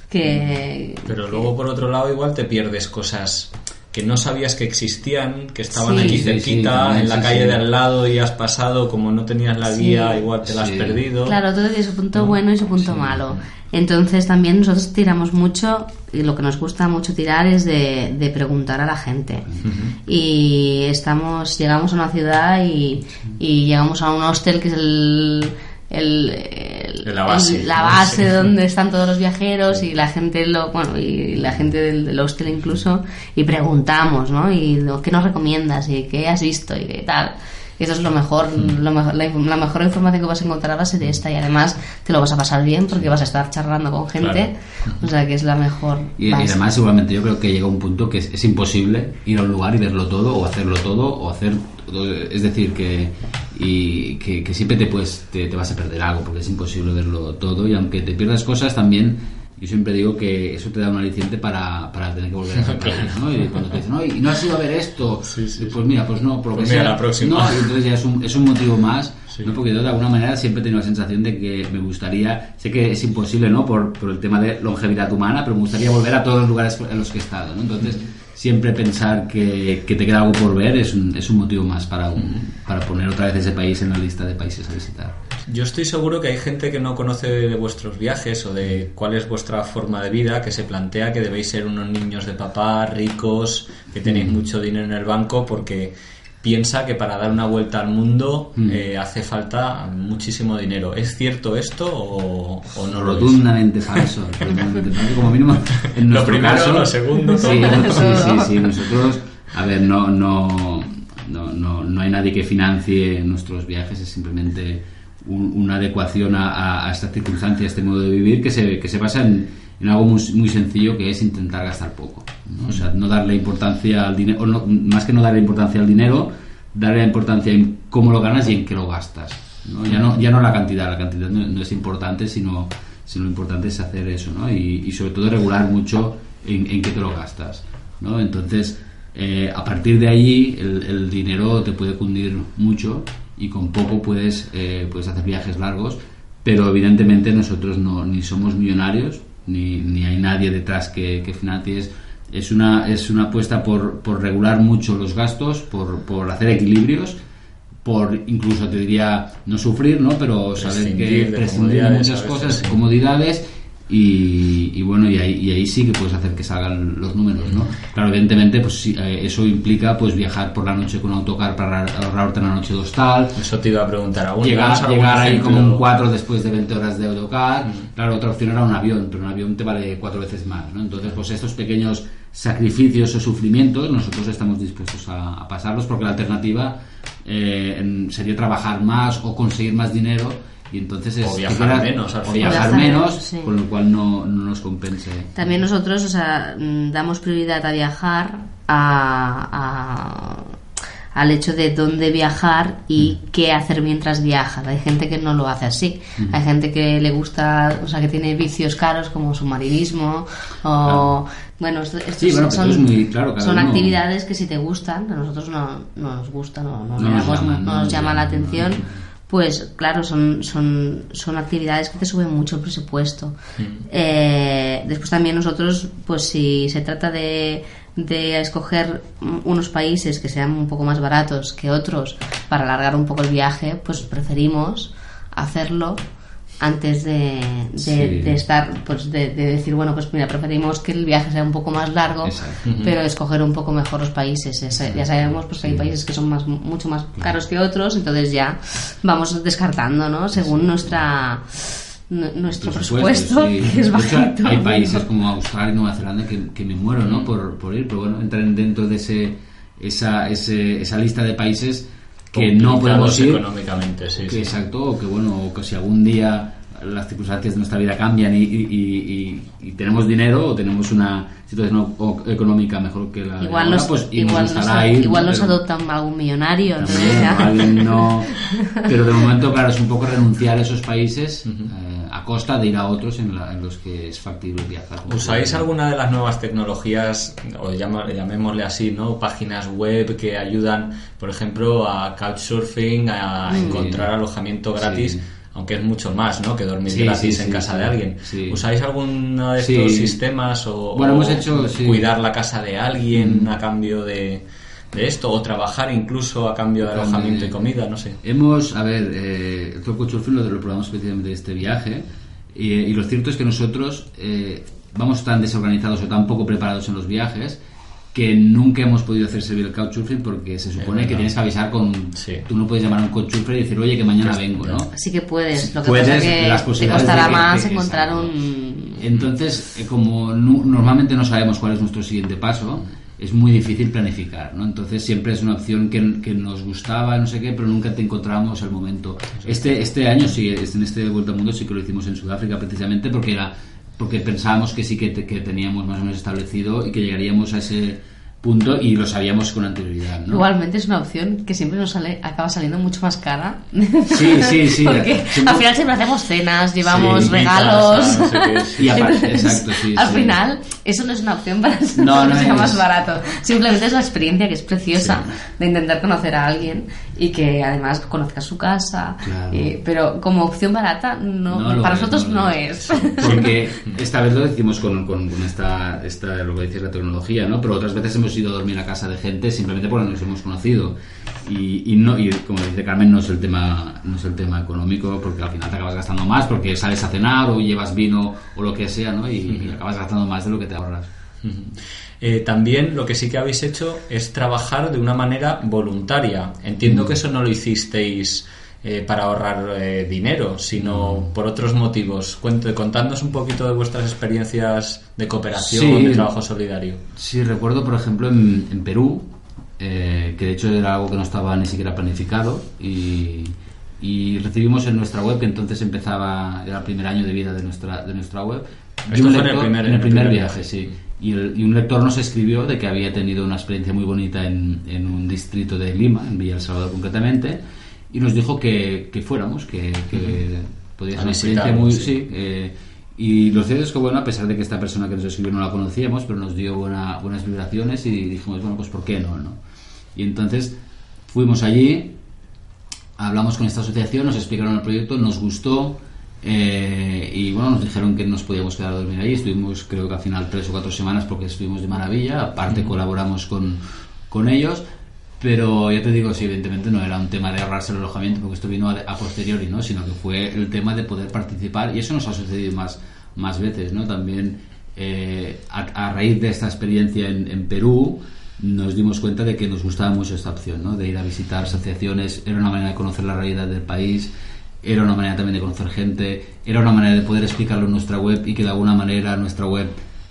Speaker 4: que,
Speaker 2: Pero luego, por otro lado, igual te pierdes cosas que no sabías que existían, que estaban
Speaker 4: Sí.
Speaker 2: aquí
Speaker 3: Sí, sí,
Speaker 2: cerquita,
Speaker 3: también,
Speaker 2: en la
Speaker 3: sí,
Speaker 2: calle
Speaker 3: sí.
Speaker 2: de al lado y has pasado, como no tenías la
Speaker 4: Sí.
Speaker 2: guía, igual te la has perdido.
Speaker 4: Claro, todo tiene su punto bueno y su punto malo. Entonces también nosotros tiramos mucho, y lo que nos gusta mucho tirar es de, de preguntar a la gente. Y estamos, llegamos a una ciudad y, y llegamos a un hostel que es el... el- el-
Speaker 2: La base,
Speaker 4: el- la
Speaker 2: ¿no?
Speaker 4: base donde están todos los viajeros y la gente lo bueno y la gente del, del hostel incluso y preguntamos no y lo, qué nos recomiendas y qué has visto y qué tal y eso es lo mejor, lo mejor la, la mejor información que vas a encontrar va a ser esta y además te lo vas a pasar bien porque vas a estar charlando con gente o sea que es la mejor
Speaker 3: Y, y además, igualmente, yo creo que llega un punto que es, es imposible ir a un lugar y verlo todo, o hacerlo todo, o hacer. todo. Es decir, que, y, que, que siempre te, puedes, te, te vas a perder algo, porque es imposible verlo todo, y aunque te pierdas cosas, también. Yo siempre digo que eso te da un aliciente para, para tener que volver a país, ¿no? Y cuando te dicen, no, y no has ido a ver esto,
Speaker 2: Sí, sí,
Speaker 3: pues mira, pues no, por lo
Speaker 2: Pues
Speaker 3: que
Speaker 2: mira,
Speaker 3: sea,
Speaker 2: la próxima.
Speaker 3: no, y entonces ya es un, es un motivo más,
Speaker 2: Sí.
Speaker 3: ¿no? Porque yo de alguna manera siempre he tenido la sensación de que me gustaría, sé que es imposible, ¿no? Por, por el tema de longevidad humana, pero me gustaría volver a todos los lugares en los que he estado, ¿no? Entonces, siempre pensar que, que te queda algo por ver es un, es un motivo más para, un- para poner otra vez ese país en la lista de países a visitar.
Speaker 2: Yo estoy seguro que hay gente que no conoce de vuestros viajes o de cuál es vuestra forma de vida, que se plantea que debéis ser unos niños de papá, ricos, que tenéis mucho dinero en el banco, porque piensa que para dar una vuelta al mundo
Speaker 3: Mm.
Speaker 2: eh, hace falta muchísimo dinero. ¿Es cierto esto o, o no lo es?
Speaker 3: rotundamente falso, rotundamente falso, como mínimo en
Speaker 2: Lo
Speaker 3: nuestro
Speaker 2: primero,
Speaker 3: caso,
Speaker 2: lo segundo,
Speaker 3: sí,
Speaker 2: todo.
Speaker 3: sí, sí, sí, nosotros, a ver, no, no, no, no, no hay nadie que financie nuestros viajes, es simplemente un- una adecuación a, a- a esta circunstancia, a este modo de vivir que se, que se basa en, en algo muy, muy sencillo que es intentar gastar poco, ¿no? o sea, no darle importancia al dinero, no- más que no darle importancia al dinero, darle importancia en cómo lo ganas y en qué lo gastas. ¿no? Ya, no, ya no la cantidad, la cantidad no, no es importante, sino, sino lo importante es hacer eso, ¿no? y, y sobre todo regular mucho en, en qué te lo gastas. ¿no? Entonces, eh, a partir de allí, el, el dinero te puede cundir mucho y con poco puedes, eh, puedes hacer viajes largos, pero evidentemente nosotros no, ni somos millonarios, ni, ni hay nadie detrás que, que financies. Es una, es una apuesta por, por regular mucho los gastos, por, por hacer equilibrios, por incluso te diría no sufrir, ¿no? Pero saber
Speaker 2: Prescindir
Speaker 3: que prescindir de muchas cosas,
Speaker 2: sí.
Speaker 3: comodidades y, y bueno, y ahí, y ahí sí que puedes hacer que salgan los números, ¿no? Claro, evidentemente, pues sí, eh, eso implica pues viajar por la noche con autocar para ahorrarte una noche de hostal,
Speaker 2: Eso te iba a preguntar aún.
Speaker 3: llegar,
Speaker 2: ¿Damos algún
Speaker 3: llegar ahí como un 4 después de 20 horas de autocar. Claro, otra opción era un avión, pero un avión te vale cuatro veces más, ¿no? Entonces, pues estos pequeños sacrificios o sufrimientos nosotros estamos dispuestos a, a pasarlos porque la alternativa eh, sería trabajar más o conseguir más dinero y entonces es
Speaker 2: O viajar menos,
Speaker 3: o viajar
Speaker 4: Viajar
Speaker 3: menos
Speaker 4: sí.
Speaker 3: con lo cual no, no nos compense
Speaker 4: También nosotros, o sea, mm, damos prioridad a viajar, a, a- al hecho de dónde viajar y qué hacer mientras viajas. Hay gente que no lo hace así. Hay gente que le gusta, o sea, que tiene vicios caros como submarinismo o... Bueno, esto-
Speaker 3: Sí, bueno,
Speaker 4: son,
Speaker 3: es muy claro,
Speaker 4: son
Speaker 3: uno-
Speaker 4: actividades que si te gustan, a nosotros no, no nos gustan, no, no,
Speaker 3: nos
Speaker 4: damos-
Speaker 3: llaman,
Speaker 4: no
Speaker 3: no
Speaker 4: nos
Speaker 3: nos
Speaker 4: llama la atención. Pues claro, son, son, son actividades que te suben mucho el presupuesto. Eh, después también nosotros, pues si se trata de, de escoger mm, unos países que sean un poco más baratos que otros para alargar un poco el viaje, pues preferimos hacerlo antes de, de,
Speaker 3: Sí.
Speaker 4: de estar, pues de, de decir, bueno, pues mira, preferimos que el viaje sea un poco más largo,
Speaker 3: Exacto.
Speaker 4: pero escoger un poco mejor los países. Ya sa- Ya sabemos pues, que hay países que son más, mucho más caros que otros, entonces ya vamos descartando, ¿no? Según nuestra nu- nuestro presupuesto,
Speaker 3: sí.
Speaker 4: que es
Speaker 3: hecho,
Speaker 4: bajito.
Speaker 3: hay países como Australia y Nueva Zelanda que, que me muero ¿no? por, por ir, pero bueno, entran dentro de ese, esa, ese- esa lista de países que no podemos ir.
Speaker 2: económicamente, sí,
Speaker 3: que
Speaker 2: sí.
Speaker 3: exacto, o que bueno, que si algún día las circunstancias de nuestra vida cambian y, y- y- y tenemos dinero o tenemos una situación económica mejor que la de
Speaker 4: Igual
Speaker 3: ahora,
Speaker 4: nos,
Speaker 3: pues y
Speaker 4: igual
Speaker 3: nos
Speaker 4: nos,
Speaker 3: gustará ir,
Speaker 4: igual
Speaker 3: ¿no?
Speaker 4: nos
Speaker 3: Pero-
Speaker 4: adoptan millonario.
Speaker 3: también,
Speaker 4: ya-
Speaker 3: igual no. Pero de momento, claro, es un poco renunciar a esos países eh, a costa de ir a otros en, la- en los que es factible viajar.
Speaker 2: ¿Usáis alguna de las nuevas tecnologías, o llama- llamémosle así, ¿no? Páginas web que ayudan, por ejemplo, a couchsurfing, a encontrar alojamiento gratis,
Speaker 3: Sí.
Speaker 2: Aunque es mucho más, ¿no? Que dormir
Speaker 3: Sí,
Speaker 2: gratis
Speaker 3: sí,
Speaker 2: en
Speaker 3: sí,
Speaker 2: casa de alguien. ¿Usáis alguno de estos sistemas o,
Speaker 3: Bueno,
Speaker 2: o
Speaker 3: hemos hecho. Mm.
Speaker 2: cuidar la casa de alguien a cambio de, de esto? ¿O trabajar incluso a cambio de alojamiento y comida? No sé.
Speaker 3: Hemos, a ver, eh, el Couchsurfing lo, lo probamos especialmente de este viaje y, y lo cierto es que nosotros eh, vamos tan desorganizados o tan poco preparados en los viajes que nunca hemos podido hacer servir el couchsurfing porque se supone que tienes que avisar con...
Speaker 2: Sí.
Speaker 3: Tú no puedes llamar a un couchsurfer y decir, oye, que mañana
Speaker 2: Pues,
Speaker 3: vengo. ¿no?
Speaker 4: Sí que puedes. Lo que
Speaker 3: Puedes,
Speaker 4: pasa que
Speaker 3: las
Speaker 4: te
Speaker 3: posibilidades
Speaker 4: costará
Speaker 3: que-
Speaker 4: más
Speaker 3: que-
Speaker 4: encontrar
Speaker 3: exacto.
Speaker 4: un...
Speaker 3: Entonces, eh, como normalmente no sabemos cuál es nuestro siguiente paso, es muy difícil planificar, ¿no? Entonces siempre es una opción que, que nos gustaba, no sé qué, pero nunca te encontrábamos el momento. Este, este año sí, en este Vuelta al Mundo sí que lo hicimos en Sudáfrica precisamente porque era porque pensábamos que sí que, te- que teníamos más o menos establecido y que llegaríamos a ese punto y lo sabíamos con anterioridad, ¿no?
Speaker 4: Igualmente es una opción que siempre nos sale, acaba saliendo mucho más cara.
Speaker 3: Sí, sí, sí.
Speaker 4: Porque
Speaker 3: Siempre-
Speaker 4: al final siempre hacemos cenas, llevamos
Speaker 2: Sí,
Speaker 4: regalos.
Speaker 2: casa, no sé qué, sí.
Speaker 3: Y aparte,
Speaker 4: Entonces,
Speaker 3: exacto, sí,
Speaker 4: al
Speaker 3: sí.
Speaker 4: final, eso no es una opción para
Speaker 3: no
Speaker 4: que sea más barato. Simplemente es la experiencia que es preciosa de intentar conocer a alguien y que además conozca su casa.
Speaker 3: Claro.
Speaker 4: Eh, pero como opción barata, no, para
Speaker 3: es,
Speaker 4: nosotros
Speaker 3: no
Speaker 4: es.
Speaker 3: Porque esta vez lo decimos con, con, con esta, esta, lo que dices, la tecnología, ¿no? Pero otras veces hemos ido a dormir a casa de gente simplemente porque nos hemos conocido. Y, y no, y como dice Carmen, no es el tema, no es el tema económico, porque al final te acabas gastando más, porque sales a cenar o llevas vino o lo que sea, ¿no? Y, y acabas gastando más de lo que te ahorras.
Speaker 2: Eh, también lo que sí que habéis hecho es trabajar de una manera voluntaria. Entiendo que eso no lo hicisteis eh, para ahorrar eh, dinero, sino por otros motivos. Cuente, contadnos un poquito de vuestras experiencias de cooperación,
Speaker 3: Sí.
Speaker 2: de trabajo solidario.
Speaker 3: Sí, recuerdo, por ejemplo, en, en Perú, eh, que de hecho era algo que no estaba ni siquiera planificado, y, y recibimos en nuestra web, que entonces empezaba, era el primer año de vida de nuestra, de nuestra web.
Speaker 2: Esto fue en el primer-
Speaker 3: en el primer
Speaker 2: primer
Speaker 3: viaje,
Speaker 2: viaje.
Speaker 3: sí. Y, el- y un lector nos escribió de que había tenido una experiencia muy bonita en, en un distrito de Lima, en Villa El Salvador concretamente, y nos dijo que, que fuéramos, que, que podía
Speaker 2: A
Speaker 3: ser una experiencia muy...
Speaker 2: sí.
Speaker 3: sí, eh, y lo cierto es que, bueno, a pesar de que esta persona que nos escribió no la conocíamos, pero nos dio buena- buenas vibraciones y dijimos, bueno, pues ¿por qué no? no? Y entonces fuimos allí, hablamos con esta asociación, nos explicaron el proyecto, nos gustó eh, y, bueno, nos dijeron que nos podíamos quedar a dormir ahí. Estuvimos, creo que al final, tres o cuatro semanas porque estuvimos de maravilla. Aparte, colaboramos con, con ellos. Pero ya te digo, sí, evidentemente no era un tema de ahorrarse el alojamiento, porque esto vino a, a posteriori, ¿no? Sino que fue el tema de poder participar, y eso nos ha sucedido más, más veces, ¿no? También eh, a, a raíz de esta experiencia en, en Perú, nos dimos cuenta de que nos gustaba mucho esta opción, ¿no? De ir a visitar asociaciones, era una manera de conocer la realidad del país, era una manera también de conocer gente, era una manera de poder explicarlo en nuestra web y que de alguna manera nuestra web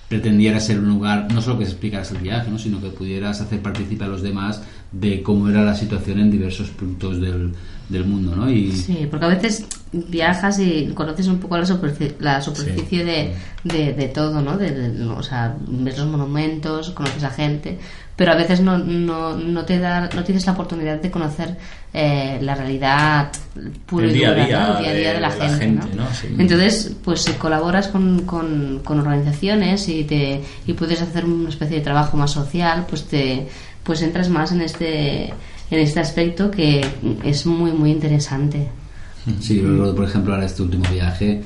Speaker 3: pretendiera ser un lugar, no solo que explicaras el viaje, ¿no? sino que pudieras hacer participar a los demás de cómo era la situación en diversos puntos del, del mundo, ¿no? Y
Speaker 4: Sí, porque a veces viajas y conoces un poco la superficie, la superficie de, de, de todo, ¿no? De, de- o sea, ves los monumentos, conoces a gente, pero a veces no, no, no te da, no tienes la oportunidad de conocer eh, la realidad pura
Speaker 2: El
Speaker 4: y dura,
Speaker 2: día
Speaker 4: ¿no? El día a día
Speaker 2: de
Speaker 4: de la
Speaker 2: la
Speaker 4: gente,
Speaker 2: gente,
Speaker 4: ¿no?
Speaker 2: ¿no? Sí.
Speaker 4: Entonces, pues si colaboras con, con, con organizaciones y te y puedes hacer una especie de trabajo más social, pues te pues entras más en este en este aspecto que es muy muy interesante.
Speaker 3: Sí, luego, por ejemplo, ahora este último viaje,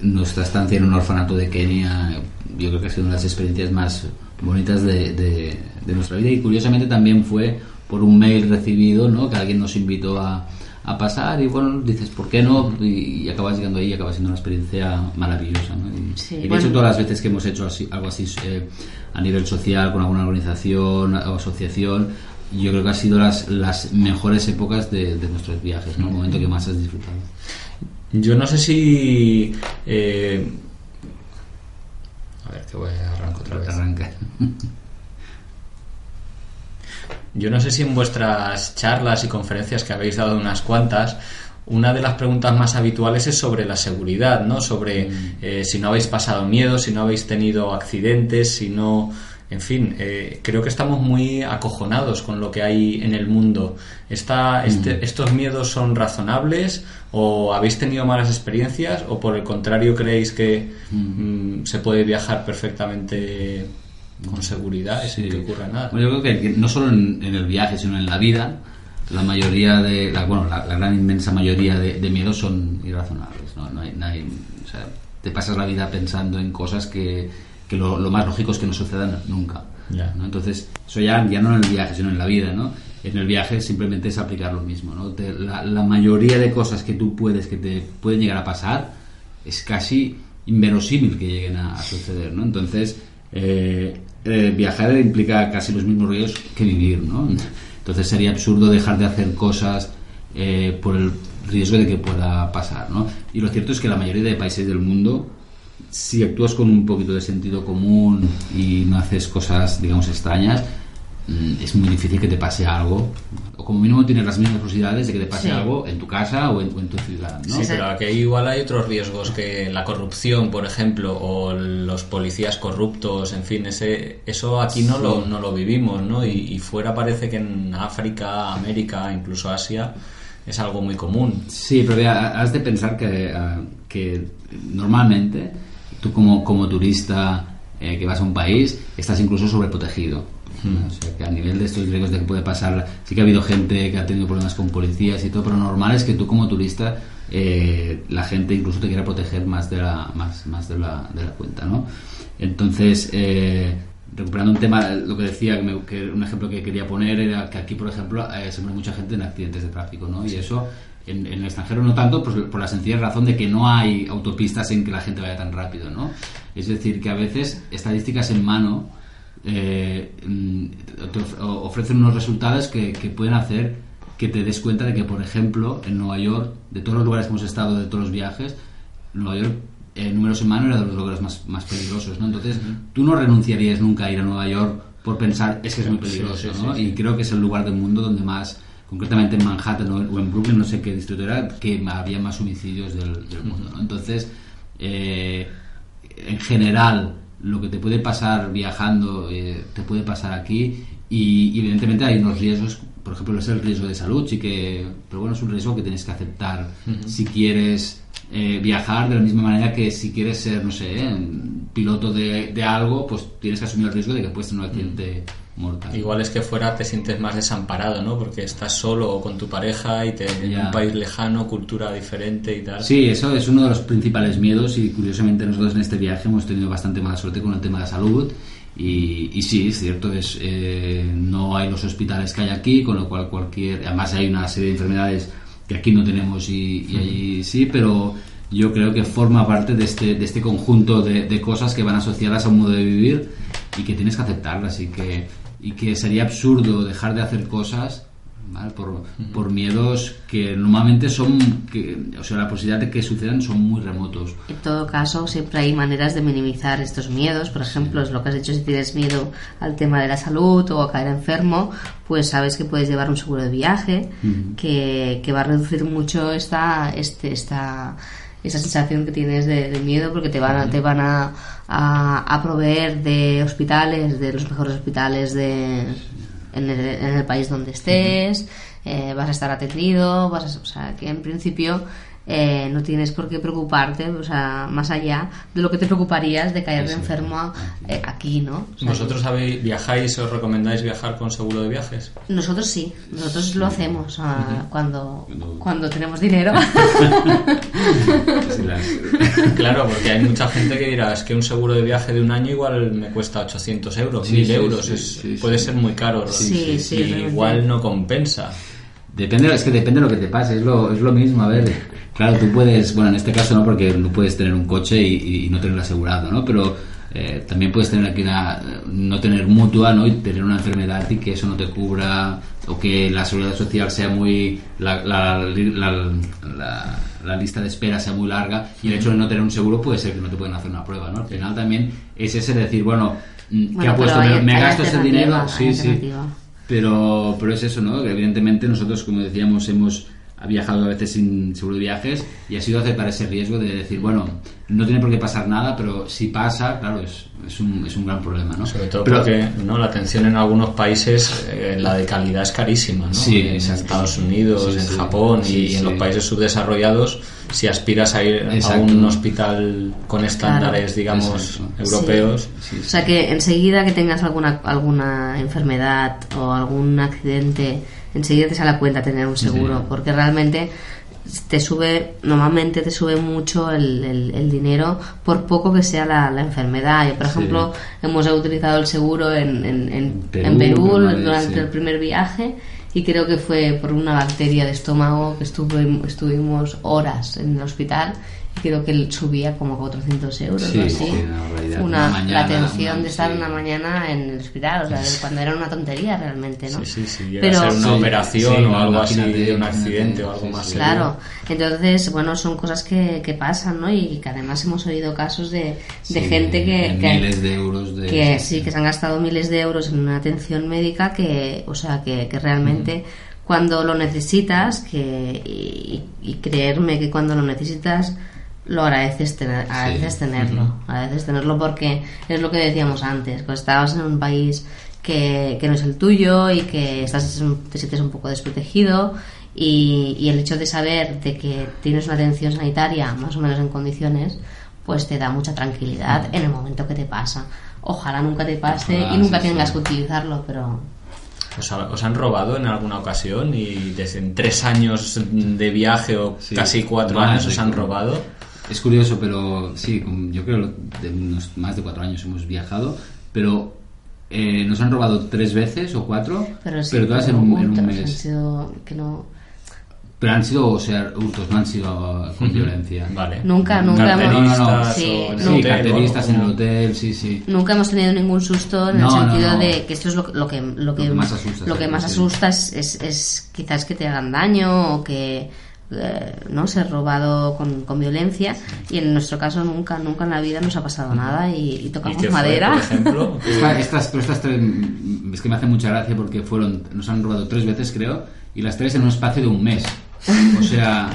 Speaker 3: nuestra estancia en un orfanato de Kenia, yo creo que ha sido una de las experiencias más bonitas de, de- de nuestra vida y curiosamente también fue por un mail recibido, ¿no? Que alguien nos invitó a, a pasar y bueno, dices, ¿por qué no? Y, y acabas llegando ahí y acaba siendo una experiencia maravillosa, ¿no? Y,
Speaker 4: Sí,
Speaker 3: y de
Speaker 4: bueno.
Speaker 3: hecho todas las veces que hemos hecho así, algo así eh, a nivel social con alguna organización o asociación, yo creo que ha sido las, las mejores épocas de, de nuestros viajes, ¿no? El momento que más has disfrutado.
Speaker 2: Yo no sé si... eh, A ver, que voy a arrancar otra vez.
Speaker 3: Arranca.
Speaker 2: Yo no sé si en vuestras charlas y conferencias que habéis dado unas cuantas una de las preguntas más habituales es sobre la seguridad, ¿no? Sobre eh, si no habéis pasado miedo, si no habéis tenido accidentes, si no... En fin, eh, creo que estamos muy acojonados con lo que hay en el mundo. Está, este- ¿Estos miedos son razonables o habéis tenido malas experiencias o por el contrario creéis que mm, se puede viajar perfectamente con seguridad sin que ocurra nada?
Speaker 3: Bueno, yo creo que, que no solo en, en el viaje, sino en la vida, la mayoría de, la, bueno, la, la gran inmensa mayoría de, de miedos son irrazonables. ¿no? No hay, no hay- o sea, te pasas la vida pensando en cosas que, que lo, lo más lógico es que no sucedan nunca.
Speaker 2: Ya.
Speaker 3: ¿no? Entonces, eso ya, ya no en el viaje, sino en la vida, ¿no? En el viaje simplemente es aplicar lo mismo, ¿no? Te- la, la mayoría de cosas que tú puedes, que te pueden llegar a pasar, es casi inverosímil que lleguen a, a suceder, ¿no? Entonces, eh, eh, viajar implica casi los mismos riesgos que vivir, ¿no? Entonces sería absurdo dejar de hacer cosas eh, por el riesgo de que pueda pasar, ¿no? Y lo cierto es que la mayoría de países del mundo si actúas con un poquito de sentido común y no haces cosas, digamos, extrañas, mm, es muy difícil que te pase algo. O como mínimo tienes las mismas posibilidades de que te pase
Speaker 4: Sí.
Speaker 3: algo en tu casa o en, o en tu ciudad, ¿no?
Speaker 2: Sí,
Speaker 4: Sí,
Speaker 2: pero aquí igual hay otros riesgos que la corrupción, por ejemplo, o los policías corruptos, en fin, ese, eso aquí no, lo, no lo vivimos, ¿no? Y, y fuera parece que en África, América, incluso Asia, es algo muy común.
Speaker 3: Sí, pero ya has de pensar que, ah, que normalmente tú como, como turista eh, que vas a un país estás incluso sobreprotegido. ¿no? O sea, que a nivel de estos riesgos de que puede pasar, sí que ha habido gente que ha tenido problemas con policías y todo, pero normal es que tú como turista eh, la gente incluso te quiera proteger más de la, más, más de la, de la cuenta, ¿no? Entonces, eh, recuperando un tema, lo que decía, que, me- que un ejemplo que quería poner era que aquí, por ejemplo, eh, se muere mucha gente en accidentes de tráfico, ¿no? Y eso en, en el extranjero no tanto, pues, por la sencilla razón de que no hay autopistas en que la gente vaya tan rápido, ¿no? Es decir, que a veces estadísticas en mano eh, ofrecen unos resultados que, que pueden hacer que te des cuenta de que, por ejemplo, en Nueva York, de todos los lugares que hemos estado, de todos los viajes, Nueva York, eh, números en mano, era de los lugares más, más peligrosos, ¿no? Entonces, tú no renunciarías nunca a ir a Nueva York por pensar, es que es muy peligroso,
Speaker 2: Sí, sí,
Speaker 3: ¿no?
Speaker 2: sí,
Speaker 3: Y creo que es el lugar del mundo donde más, concretamente en Manhattan o en, Brooklyn, no sé qué distrito era, que había más homicidios del, del mundo, ¿no? Entonces, eh, en general, lo que te puede pasar viajando, eh, te puede pasar aquí y, y evidentemente hay unos riesgos, por ejemplo, es el riesgo de salud, sí que, pero bueno, es un riesgo que tienes que aceptar si quieres eh, viajar de la misma manera que si quieres ser, no sé, piloto de, de algo, pues tienes que asumir el riesgo de que puedes tener un accidente mortal.
Speaker 2: Igual es que fuera te sientes más desamparado, ¿no? Porque estás solo o con tu pareja y te, en un país lejano, cultura diferente y tal.
Speaker 3: Sí, eso es uno de los principales miedos y curiosamente nosotros en este viaje hemos tenido bastante mala suerte con el tema de salud y, y sí, es cierto, es, eh, no hay los hospitales que hay aquí, con lo cual cualquier, además hay una serie de enfermedades que aquí no tenemos y, y allí sí, pero yo creo que forma parte de este, de este conjunto de, de cosas que van asociadas a un modo de vivir y que tienes que aceptarlas y que, y que sería absurdo dejar de hacer cosas ¿vale? por, por miedos que normalmente son, que, o sea, la posibilidad de que sucedan son muy remotos.
Speaker 4: En todo caso, siempre hay maneras de minimizar estos miedos. Por ejemplo, es lo que has dicho, si tienes miedo al tema de la salud o a caer enfermo, pues sabes que puedes llevar un seguro de viaje que, que va a reducir mucho esta, este, esta, esa sensación que tienes de, de miedo porque te van a, te van a, a, a proveer de hospitales, de los mejores hospitales de, en, el, en el país donde estés, eh, vas a estar atendido, vas a- o sea, que en principio eh, no tienes por qué preocuparte, o sea, más allá de lo que te preocuparías de caer enfermo eh, aquí, ¿no? O sea,
Speaker 2: ¿Vosotros habéis, viajáis, os recomendáis viajar con seguro de viajes?
Speaker 4: Nosotros sí, nosotros lo hacemos ah, cuando, cuando tenemos dinero.
Speaker 3: Sí, las-
Speaker 2: Claro, porque hay mucha gente que dirá, es que un seguro de viaje de un año igual me cuesta 800 euros,
Speaker 3: Sí,
Speaker 2: 1000
Speaker 3: sí,
Speaker 2: euros,
Speaker 3: sí,
Speaker 2: es-
Speaker 3: sí,
Speaker 2: puede
Speaker 3: sí.
Speaker 2: ser muy caro.
Speaker 4: Sí, sí,
Speaker 2: y
Speaker 4: realmente.
Speaker 2: igual no compensa.
Speaker 3: Depende, es que depende de lo que te pase, es lo, es lo mismo, a ver, claro, tú puedes, bueno, en este caso no, porque no puedes tener un coche y, y no tenerlo asegurado, ¿no? Pero eh, también puedes tener aquí una, no tener mutua, ¿no? Y tener una enfermedad y que eso no te cubra, o que la seguridad social sea muy, la, la, la, lista de espera sea muy larga, y el hecho de no tener un seguro puede ser que no te puedan hacer una prueba, ¿no? Al final también es ese de decir, bueno, mm, ¿qué
Speaker 4: Bueno,
Speaker 3: ha puesto?
Speaker 4: hay-
Speaker 3: ¿Me
Speaker 4: hay
Speaker 3: gasto ese dinero? Sí, sí. Pero, pero es eso, ¿no? Que evidentemente nosotros, como decíamos, hemos ha viajado a veces sin seguro de viajes y ha sido aceptar ese riesgo de decir, bueno, no tiene por qué pasar nada, pero si pasa, claro, es, es, un, es un gran problema, ¿no?
Speaker 2: Sobre todo
Speaker 3: Pero-
Speaker 2: porque ¿no? la atención en algunos países, eh, la de calidad es carísima, ¿no?
Speaker 3: Sí,
Speaker 2: en
Speaker 3: exacto.
Speaker 2: Estados Unidos,
Speaker 3: Sí,
Speaker 2: en
Speaker 3: sí.
Speaker 2: Japón
Speaker 3: Sí,
Speaker 2: y en los países subdesarrollados, si aspiras a ir a un hospital con estándares, digamos,
Speaker 3: Exacto.
Speaker 2: europeos,
Speaker 3: Sí,
Speaker 4: O sea que enseguida que tengas alguna alguna enfermedad o algún accidente, enseguida te sale a cuenta tener un seguro, porque realmente te sube, normalmente te sube mucho el, el- el dinero por poco que sea la, la enfermedad. Yo, por
Speaker 3: Sí.
Speaker 4: ejemplo, hemos utilizado el seguro en, en, en-
Speaker 3: Perú,
Speaker 4: en Perú durante
Speaker 3: sí.
Speaker 4: el primer viaje y creo que fue por una bacteria de estómago que estuve, estuvimos horas en el hospital creo que subía como 400 euros
Speaker 3: Sí,
Speaker 4: o así.
Speaker 3: sí, una barbaridad.
Speaker 4: Una-
Speaker 3: Una mañana,
Speaker 4: la atención
Speaker 3: una-
Speaker 4: de estar
Speaker 3: sí.
Speaker 4: una mañana en el hospital, o sea, de cuando era una tontería realmente, ¿no?
Speaker 2: sí, sí, sí,
Speaker 4: Pero-
Speaker 2: a ser una
Speaker 3: Sí,
Speaker 2: operación
Speaker 3: sí,
Speaker 2: o algo así de un accidente o algo
Speaker 3: sí,
Speaker 2: más serio.
Speaker 4: Claro, entonces, bueno, son cosas que, que pasan, ¿no? Y que además hemos oído casos de, de
Speaker 3: Sí,
Speaker 4: gente que, que-
Speaker 3: miles de euros de
Speaker 4: que sí, que se han gastado miles de euros en una atención médica que, o sea, que, que realmente cuando lo necesitas, que, y, y creerme que cuando lo necesitas lo agradeces, tener, agradeces tenerlo, agradeces tenerlo porque es lo que decíamos antes, cuando estabas en un país que, que no es el tuyo y que estás te sientes un poco desprotegido y, y el hecho de saber de que tienes una atención sanitaria más o menos en condiciones pues te da mucha tranquilidad en el momento que te pasa ojalá nunca te pase
Speaker 3: Ojalá,
Speaker 4: y nunca
Speaker 3: sí,
Speaker 4: tengas
Speaker 3: sí.
Speaker 4: que utilizarlo pero
Speaker 2: ¿Os, ha- os han robado en alguna ocasión y desde en tres años de viaje o
Speaker 3: Sí,
Speaker 2: casi cuatro años os han robado?
Speaker 3: Es curioso, pero sí, como yo creo que de unos más de cuatro años hemos viajado, pero eh, nos han robado tres veces o cuatro,
Speaker 4: pero sí
Speaker 3: todas en un, en un
Speaker 4: hurtos han
Speaker 3: mes.
Speaker 4: sido que no
Speaker 3: Pero han sido, o sea, hurtos, no han sido con violencia.
Speaker 2: Vale.
Speaker 4: Nunca, nunca hemos-
Speaker 3: No, no, no.
Speaker 2: o
Speaker 4: Sí,
Speaker 2: en el
Speaker 3: Sí,
Speaker 2: hotel o
Speaker 3: carteristas
Speaker 2: algo
Speaker 3: en el
Speaker 2: como-
Speaker 3: hotel, sí, sí.
Speaker 4: Nunca hemos tenido ningún susto en
Speaker 3: No,
Speaker 4: el sentido
Speaker 3: no.
Speaker 4: de que esto es lo, lo que lo que,
Speaker 3: que más asusta,
Speaker 4: lo que más asusta es, es, es quizás que te hagan daño o que eh, no ser robado con, con violencia y en nuestro caso nunca nunca en la vida nos ha pasado nada y, y
Speaker 2: ¿Y
Speaker 4: tocamos
Speaker 2: qué fue,
Speaker 4: madera
Speaker 2: por ejemplo?
Speaker 3: Esta- estas, pero estas tres, mm, es que me hace mucha gracia porque fueron, nos han robado tres veces, creo, y las tres en un espacio de un mes. O sea,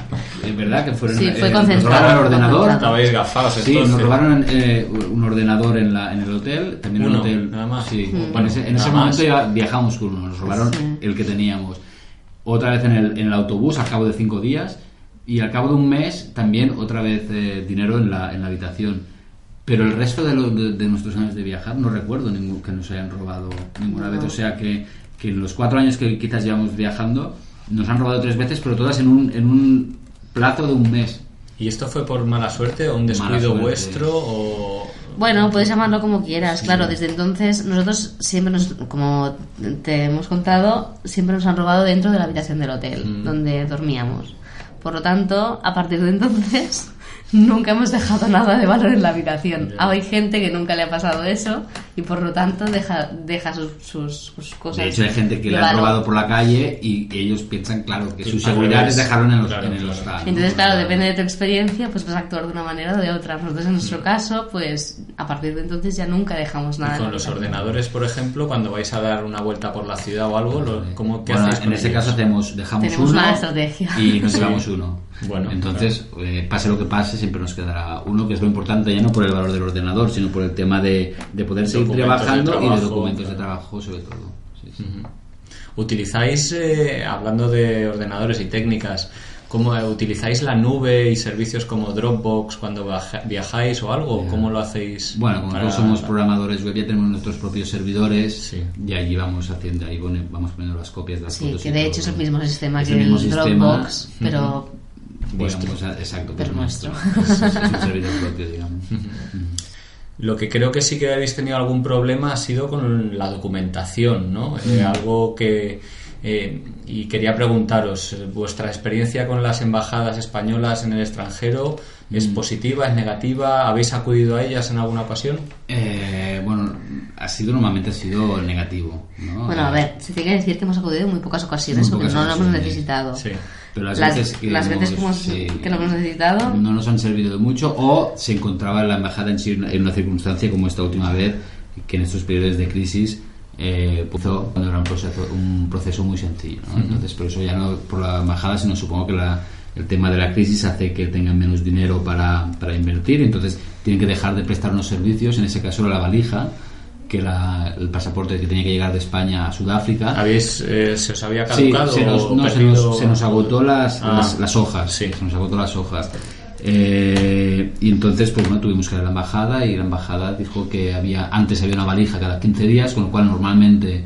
Speaker 3: es verdad que fueron.
Speaker 4: Sí, fue
Speaker 3: eh, nos robaron el ordenador.
Speaker 4: concentrado.
Speaker 2: Estabais gafados
Speaker 3: Sí, nos robaron eh, un ordenador en, la, en el hotel, también en el
Speaker 2: Uno,
Speaker 3: hotel.
Speaker 2: nada más.
Speaker 3: Sí,
Speaker 2: Mm.
Speaker 3: bueno, en ese, en momento ya viajamos con uno, nos robaron
Speaker 4: Sí.
Speaker 3: el que teníamos. Otra vez en el, en el autobús al cabo de cinco días y al cabo de un mes también otra vez eh, dinero en la, en la habitación. Pero el resto de, lo- de, de nuestros años de viajar no recuerdo ningún, que nos hayan robado ninguna vez. O sea que, que en los cuatro años que quizás llevamos viajando nos han robado tres veces, pero todas en un, en un plazo de un mes.
Speaker 2: ¿Y esto fue por mala suerte o un descuido vuestro o...?
Speaker 4: Bueno, puedes llamarlo como quieras, claro, desde entonces nosotros siempre nos, como te hemos contado, siempre nos han robado dentro de la habitación del hotel
Speaker 2: Mm.
Speaker 4: donde dormíamos. Por lo tanto, a partir de entonces nunca hemos dejado nada de valor en la habitación.
Speaker 2: Ya.
Speaker 4: Hay gente que nunca le ha pasado eso y por lo tanto deja, deja sus, sus, sus cosas.
Speaker 3: De hecho, hay gente que le
Speaker 4: valor.
Speaker 3: robado por la calle y ellos piensan, claro, que
Speaker 2: Sí,
Speaker 3: su seguridad
Speaker 2: revés.
Speaker 3: es dejarlo en el,
Speaker 2: Claro,
Speaker 3: en el
Speaker 2: claro.
Speaker 3: hostal. ¿no?
Speaker 4: Entonces,
Speaker 3: O
Speaker 4: claro, depende de tu experiencia, pues vas a actuar de una manera o de otra. Nosotros, en nuestro caso, pues a partir de entonces ya nunca dejamos nada.
Speaker 2: Y con los ordenadores, por ejemplo, cuando vais a dar una vuelta por la ciudad o algo, lo- ¿cómo, ¿qué
Speaker 3: Bueno,
Speaker 2: hacéis
Speaker 3: en ese
Speaker 2: ellos?
Speaker 3: caso hacemos, dejamos
Speaker 4: Tenemos
Speaker 3: uno
Speaker 4: una estrategia.
Speaker 3: y nos llevamos uno.
Speaker 2: Bueno,
Speaker 3: Entonces, eh, pase lo que pase, siempre nos quedará uno, que es lo importante ya no por el valor del ordenador, sino por el tema de, de poder seguir
Speaker 2: Documentos de
Speaker 3: trabajando y de
Speaker 2: trabajo,
Speaker 3: documentos de trabajo sobre todo. Sí, sí.
Speaker 2: ¿Utilizáis, eh, hablando de ordenadores y técnicas, ¿cómo, eh, ¿utilizáis la nube y servicios como Dropbox cuando baja- viajáis o algo? ¿Cómo lo hacéis?
Speaker 3: Bueno, como
Speaker 2: para-
Speaker 3: nosotros somos programadores web, ya tenemos nuestros propios servidores
Speaker 2: Sí.
Speaker 3: y allí vamos haciendo, ahí vamos poniendo las copias de las
Speaker 4: Sí,
Speaker 3: fotos.
Speaker 4: que de
Speaker 3: todo.
Speaker 4: hecho es el mismo sistema
Speaker 3: Es
Speaker 4: que
Speaker 3: el
Speaker 4: el,
Speaker 3: mismo sistema,
Speaker 4: Dropbox, pero
Speaker 3: digamos, exacto,
Speaker 4: Pero
Speaker 3: pues
Speaker 4: nuestro.
Speaker 3: Es, es un propio, digamos.
Speaker 2: Lo que creo que sí que habéis tenido algún problema ha sido con la documentación, ¿no? Eh, algo que... eh, y quería preguntaros, eh, ¿vuestra experiencia con las embajadas españolas en el extranjero es positiva, es negativa? ¿Habéis acudido a ellas en alguna ocasión?
Speaker 3: Eh, bueno, ha sido normalmente ha sido negativo, ¿no?
Speaker 4: bueno, a
Speaker 3: Eh,
Speaker 4: ver, se tiene que decir que hemos acudido en muy pocas ocasiones
Speaker 3: Muy
Speaker 4: porque
Speaker 3: pocas
Speaker 4: no lo hemos
Speaker 3: ocasiones,
Speaker 4: necesitado.
Speaker 2: Sí.
Speaker 3: Pero las,
Speaker 4: Las,
Speaker 3: veces que
Speaker 4: las veces que, hemos-
Speaker 3: sí,
Speaker 4: que lo hemos necesitado,
Speaker 3: no nos han servido de mucho o se encontraba la embajada en sí en una circunstancia como esta última vez que en estos periodos de crisis eh, puso cuando era un proceso, un proceso muy sencillo. ¿no? Entonces, por eso ya no por la embajada, sino supongo que la, el tema de la crisis hace que tengan menos dinero para, para invertir, entonces tienen que dejar de prestar unos servicios, en ese caso la valija, que la, el pasaporte que tenía que llegar de España a Sudáfrica.
Speaker 2: ¿Habéis, eh, ¿Se os había
Speaker 3: Sí,
Speaker 2: caducado?
Speaker 3: se nos,
Speaker 2: o
Speaker 3: no, se nos- se nos agotó las,
Speaker 2: Ah.
Speaker 3: las, las hojas.
Speaker 2: Sí.
Speaker 3: Se nos agotó las hojas. Eh, y entonces, pues bueno, tuvimos que ir a la embajada y la embajada dijo que había antes había una valija cada 15 días, con lo cual normalmente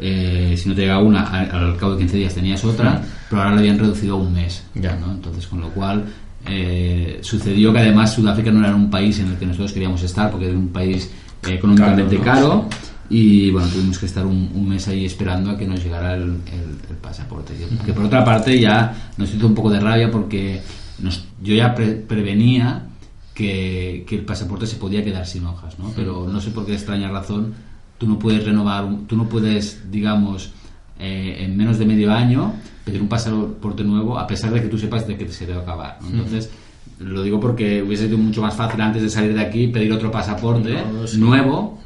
Speaker 3: eh, si no te llegaba una, al, al cabo de 15 días tenías otra, pero ahora la habían reducido a un mes.
Speaker 2: Ya.
Speaker 3: ¿no? Entonces, con lo cual eh, sucedió que además Sudáfrica no era un país en el que nosotros queríamos estar, porque era un país económicamente
Speaker 2: Caro, ¿no?
Speaker 3: caro. Y bueno, tuvimos que estar un, un mes ahí esperando a que nos llegara el, el- el pasaporte. Que, que por otra parte ya nos hizo un poco de rabia porque nos- yo ya pre- prevenía que, que el pasaporte se podía quedar sin hojas, ¿no? Pero no sé por qué extraña razón tú no puedes renovar, tú no puedes, digamos, eh, en menos de medio año pedir un pasaporte nuevo a pesar de que tú sepas de que se debe acabar. ¿no? Entonces, lo digo porque hubiese sido mucho más fácil antes de salir de aquí pedir otro pasaporte
Speaker 2: No, sí.
Speaker 3: nuevo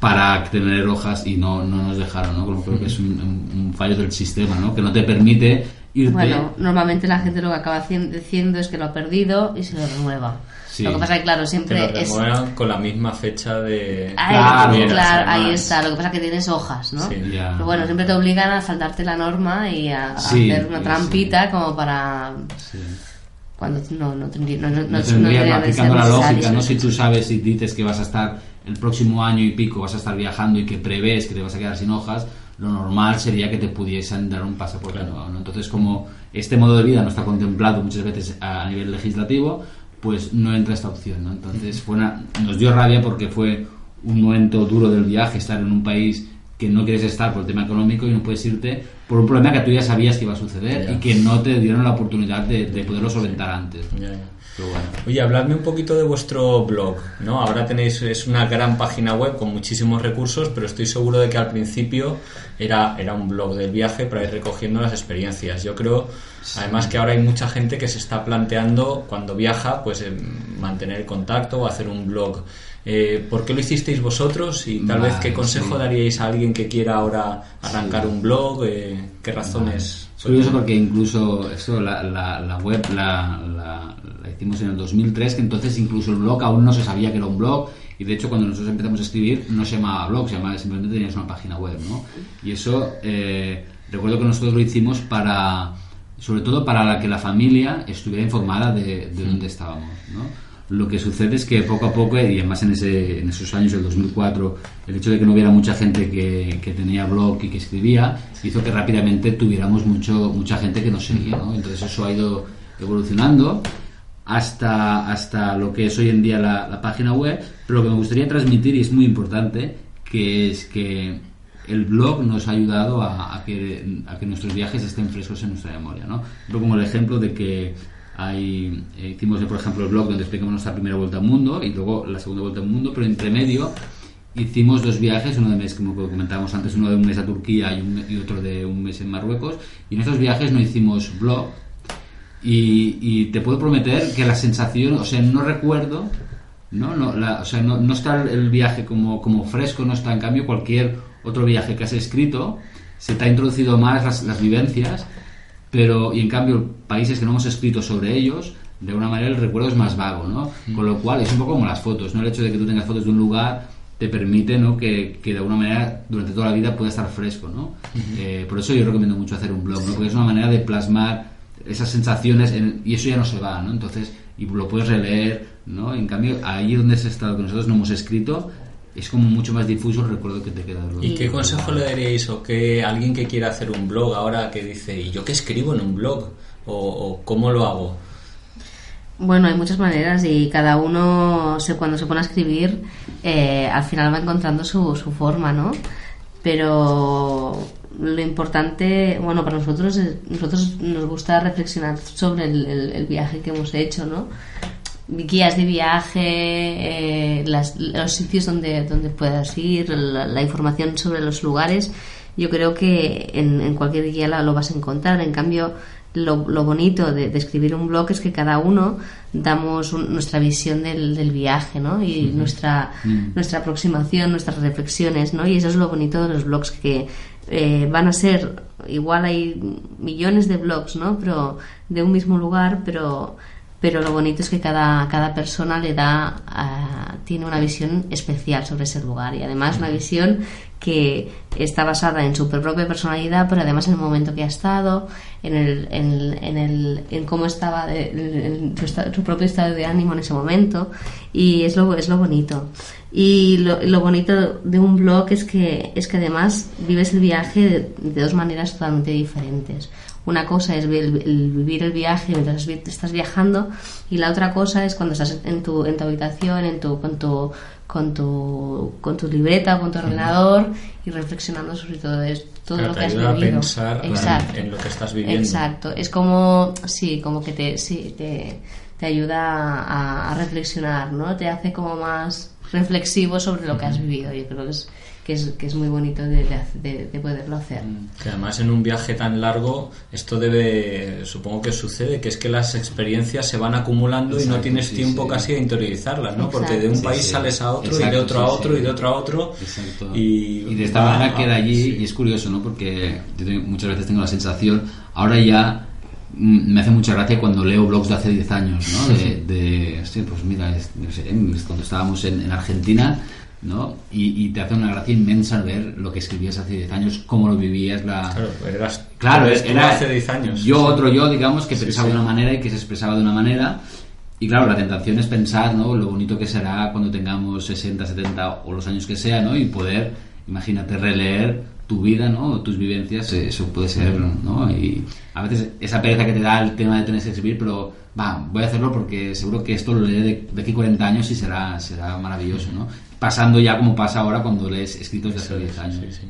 Speaker 3: para tener hojas y no, no nos dejaron, ¿no? Como creo que es un, fallo del sistema, ¿no? Que no te permite irte...
Speaker 4: Bueno, normalmente la gente lo que acaba diciendo es que lo ha perdido y se lo renueva.
Speaker 3: Sí.
Speaker 4: Lo que pasa es que, claro,
Speaker 2: Te
Speaker 4: siempre
Speaker 2: lo
Speaker 4: es...
Speaker 2: con la misma fecha de...
Speaker 4: Ahí,
Speaker 3: Claro,
Speaker 4: claro, ahí está. Lo que pasa es que tienes hojas, ¿no?
Speaker 2: Sí.
Speaker 3: Ya.
Speaker 4: Pero bueno, siempre te obligan a saltarte la norma y a, a
Speaker 3: Sí,
Speaker 4: hacer una
Speaker 3: sí,
Speaker 4: trampita como para... Cuando no, no tendría, no, no, no,
Speaker 3: tendría,
Speaker 4: ser
Speaker 3: la lógica. ¿no? Si tú sabes y dices que vas a estar el próximo año y pico, vas a estar viajando y que prevés que te vas a quedar sin hojas, lo normal sería que te pudiesen dar un pasaporte nuevo, ¿no? Entonces, como este modo de vida no está contemplado muchas veces a, a nivel legislativo, pues no entra esta opción, ¿no? Entonces, fue una- nos dio rabia porque fue un momento duro del viaje, estar en un país que no quieres estar por el tema económico y no puedes irte por un problema que tú ya sabías que iba a suceder
Speaker 2: Ya.
Speaker 3: y que no te dieron la oportunidad de, de poderlo solventar antes.
Speaker 2: Ya, ya.
Speaker 3: Pero bueno.
Speaker 2: Oye, habladme un poquito de vuestro blog, ¿no? Ahora tenéis, es una gran página web con muchísimos recursos, pero estoy seguro de que al principio era, era un blog del viaje para ir recogiendo las experiencias. Yo creo, además, que ahora hay mucha gente que se está planteando, cuando viaja, pues eh, mantener el contacto o hacer un blog. Eh, ¿Por qué lo hicisteis vosotros? Y tal vez, ¿qué
Speaker 3: Vale,
Speaker 2: consejo
Speaker 3: sí.
Speaker 2: daríais a alguien que quiera ahora arrancar un blog? Eh, ¿Qué razones?
Speaker 3: Es curioso porque incluso esto, la, la, la web la, la- hicimos en el 2003, que entonces incluso el blog aún no se sabía que era un blog. Y de hecho, cuando nosotros empezamos a escribir, no se llamaba blog, se llamaba simplemente tenías una página web, ¿no? Y eso, eh, recuerdo que nosotros lo hicimos para, sobre todo para que la familia estuviera informada de, de dónde estábamos, ¿no? Lo que sucede es que poco a poco, y además en, ese, en esos años del 2004, el hecho de que no hubiera mucha gente que, tenía blog y que escribía, hizo que rápidamente tuviéramos mucho, mucha gente que nos seguía. ¿no? Entonces eso ha ido evolucionando hasta, hasta lo que es hoy en día la, página web. Pero lo que me gustaría transmitir, y es muy importante, que es que el blog nos ha ayudado a, que, nuestros viajes estén frescos en nuestra memoria. ¿no? Yo como el ejemplo de que hay, eh, hicimos, por ejemplo, el blog donde explicamos nuestra primera vuelta al mundo y luego la segunda vuelta al mundo, pero entre medio hicimos dos viajes, uno de mes, como comentábamos antes, uno de un mes a Turquía y, un- y otro de un mes en Marruecos. Y en esos viajes no hicimos blog. Y, y te puedo prometer que la sensación, o sea, no recuerdo, ¿no? no la- o sea, no, no está el viaje como, como fresco, no está en cambio cualquier otro viaje que has escrito, se te ha introducido más las, las vivencias, pero y en cambio países que no hemos escrito sobre ellos, de alguna manera el recuerdo es más vago, ¿no? Con lo cual es un poco como las fotos, ¿no? El hecho de que tú tengas fotos de un lugar te permite, ¿no? Que, que de alguna manera durante toda la vida pueda estar fresco, ¿no? Eh, por eso yo recomiendo mucho hacer un blog, ¿no? Porque es una manera de plasmar esas sensaciones en- y eso ya no se va, ¿no? Entonces, y lo puedes releer, ¿no? En cambio, ahí donde has estado que nosotros no hemos escrito, es como mucho más difuso el recuerdo que te queda.
Speaker 2: ¿Y qué consejo le daríais o que alguien que quiera hacer un blog ahora que dice, ¿y yo qué escribo en un blog? ¿O, o cómo lo hago?
Speaker 4: Bueno, hay muchas maneras y cada uno se, cuando se pone a escribir eh, al final va encontrando su, su forma, ¿no? Pero lo importante, bueno, para nosotros, es- nosotros nos gusta reflexionar sobre el, el- el viaje que hemos hecho, ¿no? Guías de viaje, eh, las- los sitios donde, donde puedas ir, la, la información sobre los lugares. Yo creo que en, en cualquier guía la- lo vas a encontrar. En cambio, lo, lo bonito de, de escribir un blog es que cada uno damos un- nuestra visión del, del viaje, ¿no? Y nuestra, nuestra aproximación, nuestras reflexiones, ¿no? Y eso es lo bonito de los blogs, que eh, van a ser, igual hay millones de blogs, ¿no? Pero de un mismo lugar, pero pero lo bonito es que cada, cada persona le da ah, tiene una visión especial sobre ese lugar y además una visión que está basada en su propia personalidad pero además en el momento que ha estado en el en, el en cómo estaba de- en su, su propio estado de ánimo en ese momento. Y es lo es lo bonito. Y lo, lo bonito de un blog es que es que además vives el viaje de dos maneras totalmente diferentes una cosa es vi- el, el vivir el viaje mientras estás viajando y la otra cosa es cuando estás en tu, en tu habitación, en tu, con, tu, con, tu, con tu libreta, con tu ordenador y reflexionando sobre todo esto, todo lo
Speaker 2: te
Speaker 4: que has
Speaker 2: ayuda a
Speaker 4: vivido.
Speaker 2: pensar en-
Speaker 4: Exacto.
Speaker 2: en lo que estás viviendo.
Speaker 4: Exacto. Es como, sí, como que te, sí, te, te ayuda a, a reflexionar, ¿no? Te hace como más reflexivo sobre lo que has vivido. Yo creo que es, que es, que es muy bonito de, de, de- de poderlo hacer.
Speaker 2: Que además en un viaje tan largo esto debe, supongo que sucede, que es que las experiencias se van acumulando y no
Speaker 3: Exacto,
Speaker 2: tienes
Speaker 3: sí,
Speaker 2: tiempo
Speaker 3: sí.
Speaker 2: casi a interiorizarlas, ¿no? Porque de un
Speaker 4: Exacto.
Speaker 2: país
Speaker 3: Sí, sí.
Speaker 2: sales a otro y
Speaker 3: Exacto,
Speaker 2: de otro a
Speaker 3: sí,
Speaker 2: otro
Speaker 3: sí.
Speaker 2: y de otro a otro
Speaker 3: Exacto.
Speaker 2: y,
Speaker 3: de esta manera queda allí
Speaker 2: sí.
Speaker 3: y es curioso, ¿no? Porque yo tengo- muchas veces tengo la sensación, ahora ya mm, me hace mucha gracia cuando leo blogs de hace 10 años, ¿no? De, de hostia, pues mira, es- no sé, cuando estábamos en, en Argentina, ¿no? Y, y te hace una gracia inmensa ver lo que escribías hace 10 años, cómo lo vivías, la...
Speaker 2: Claro, eras,
Speaker 3: Claro, era
Speaker 2: hace 10 años.
Speaker 3: yo
Speaker 2: Sí.
Speaker 3: otro yo, digamos, que
Speaker 2: Sí,
Speaker 3: pensaba
Speaker 2: sí.
Speaker 3: de una manera y que se expresaba de una manera. Y claro, la tentación es pensar, ¿no? Lo bonito que será cuando tengamos 60, 70 o los años que sea, ¿no? Y poder, imagínate, releer tu vida, ¿no? Tus vivencias, eso puede ser, ¿no? Y a veces esa pereza que te da el tema de tener que escribir, pero va, voy a hacerlo porque seguro que esto lo leeré de, de aquí 40 años y será, será maravilloso, ¿no? Pasando ya como pasa ahora cuando lees escritos de hace 10 años.
Speaker 2: Sí, sí.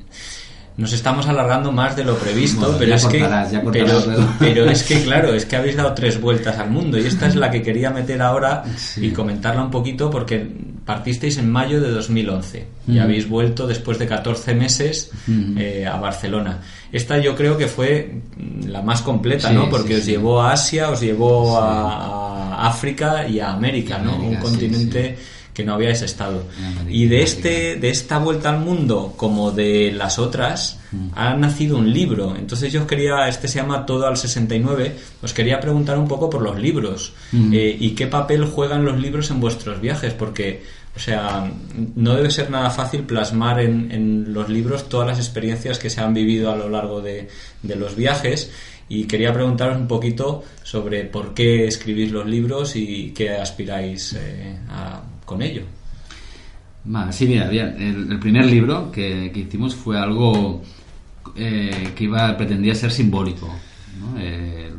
Speaker 2: Nos estamos alargando más de lo previsto,
Speaker 3: Bueno,
Speaker 2: pero es que
Speaker 3: cortarás, ya
Speaker 2: pero,
Speaker 3: cortarás luego.
Speaker 2: pero es que claro, es que habéis dado tres vueltas al mundo y esta es la que quería meter ahora
Speaker 3: Sí.
Speaker 2: y comentarla un poquito porque partisteis en mayo de 2011 y habéis vuelto después de 14 meses eh, a Barcelona. Esta yo creo que fue la más completa, ¿no? Porque os llevó a Asia, os llevó a, a África y a América, ¿no?
Speaker 3: América,
Speaker 2: Un continente que no habíais estado.
Speaker 3: Y
Speaker 2: de este de esta vuelta al mundo como de las otras ha nacido un libro entonces yo os quería este se llama todo al 69 os quería preguntar un poco por los libros
Speaker 3: Mm.
Speaker 2: eh, y qué papel juegan los libros en vuestros viajes porque o sea no debe ser nada fácil plasmar en, en los libros todas las experiencias que se han vivido a lo largo de, de los viajes y quería preguntaros un poquito sobre por qué escribís los libros y qué aspiráis eh, a- con ello
Speaker 3: sí, mira, el, el primer libro que, que hicimos fue algo eh, que iba pretendía ser simbólico. ¿no? Eh,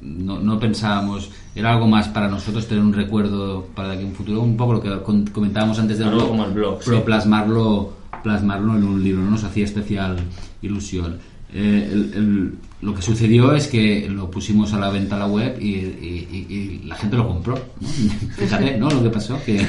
Speaker 3: no, no pensábamos, era algo más para nosotros tener un recuerdo para de aquí a un futuro, un poco lo que comentábamos antes del
Speaker 2: Algo
Speaker 3: blog,
Speaker 2: como el blog,
Speaker 3: pero
Speaker 2: sí.
Speaker 3: plasmarlo, plasmarlo en un libro, no nos hacía especial ilusión. Eh, el- el- lo que sucedió es que lo pusimos a la venta a la web y, y- y- y la gente lo compró. ¿no? Fíjate, ¿no? Lo que pasó, que,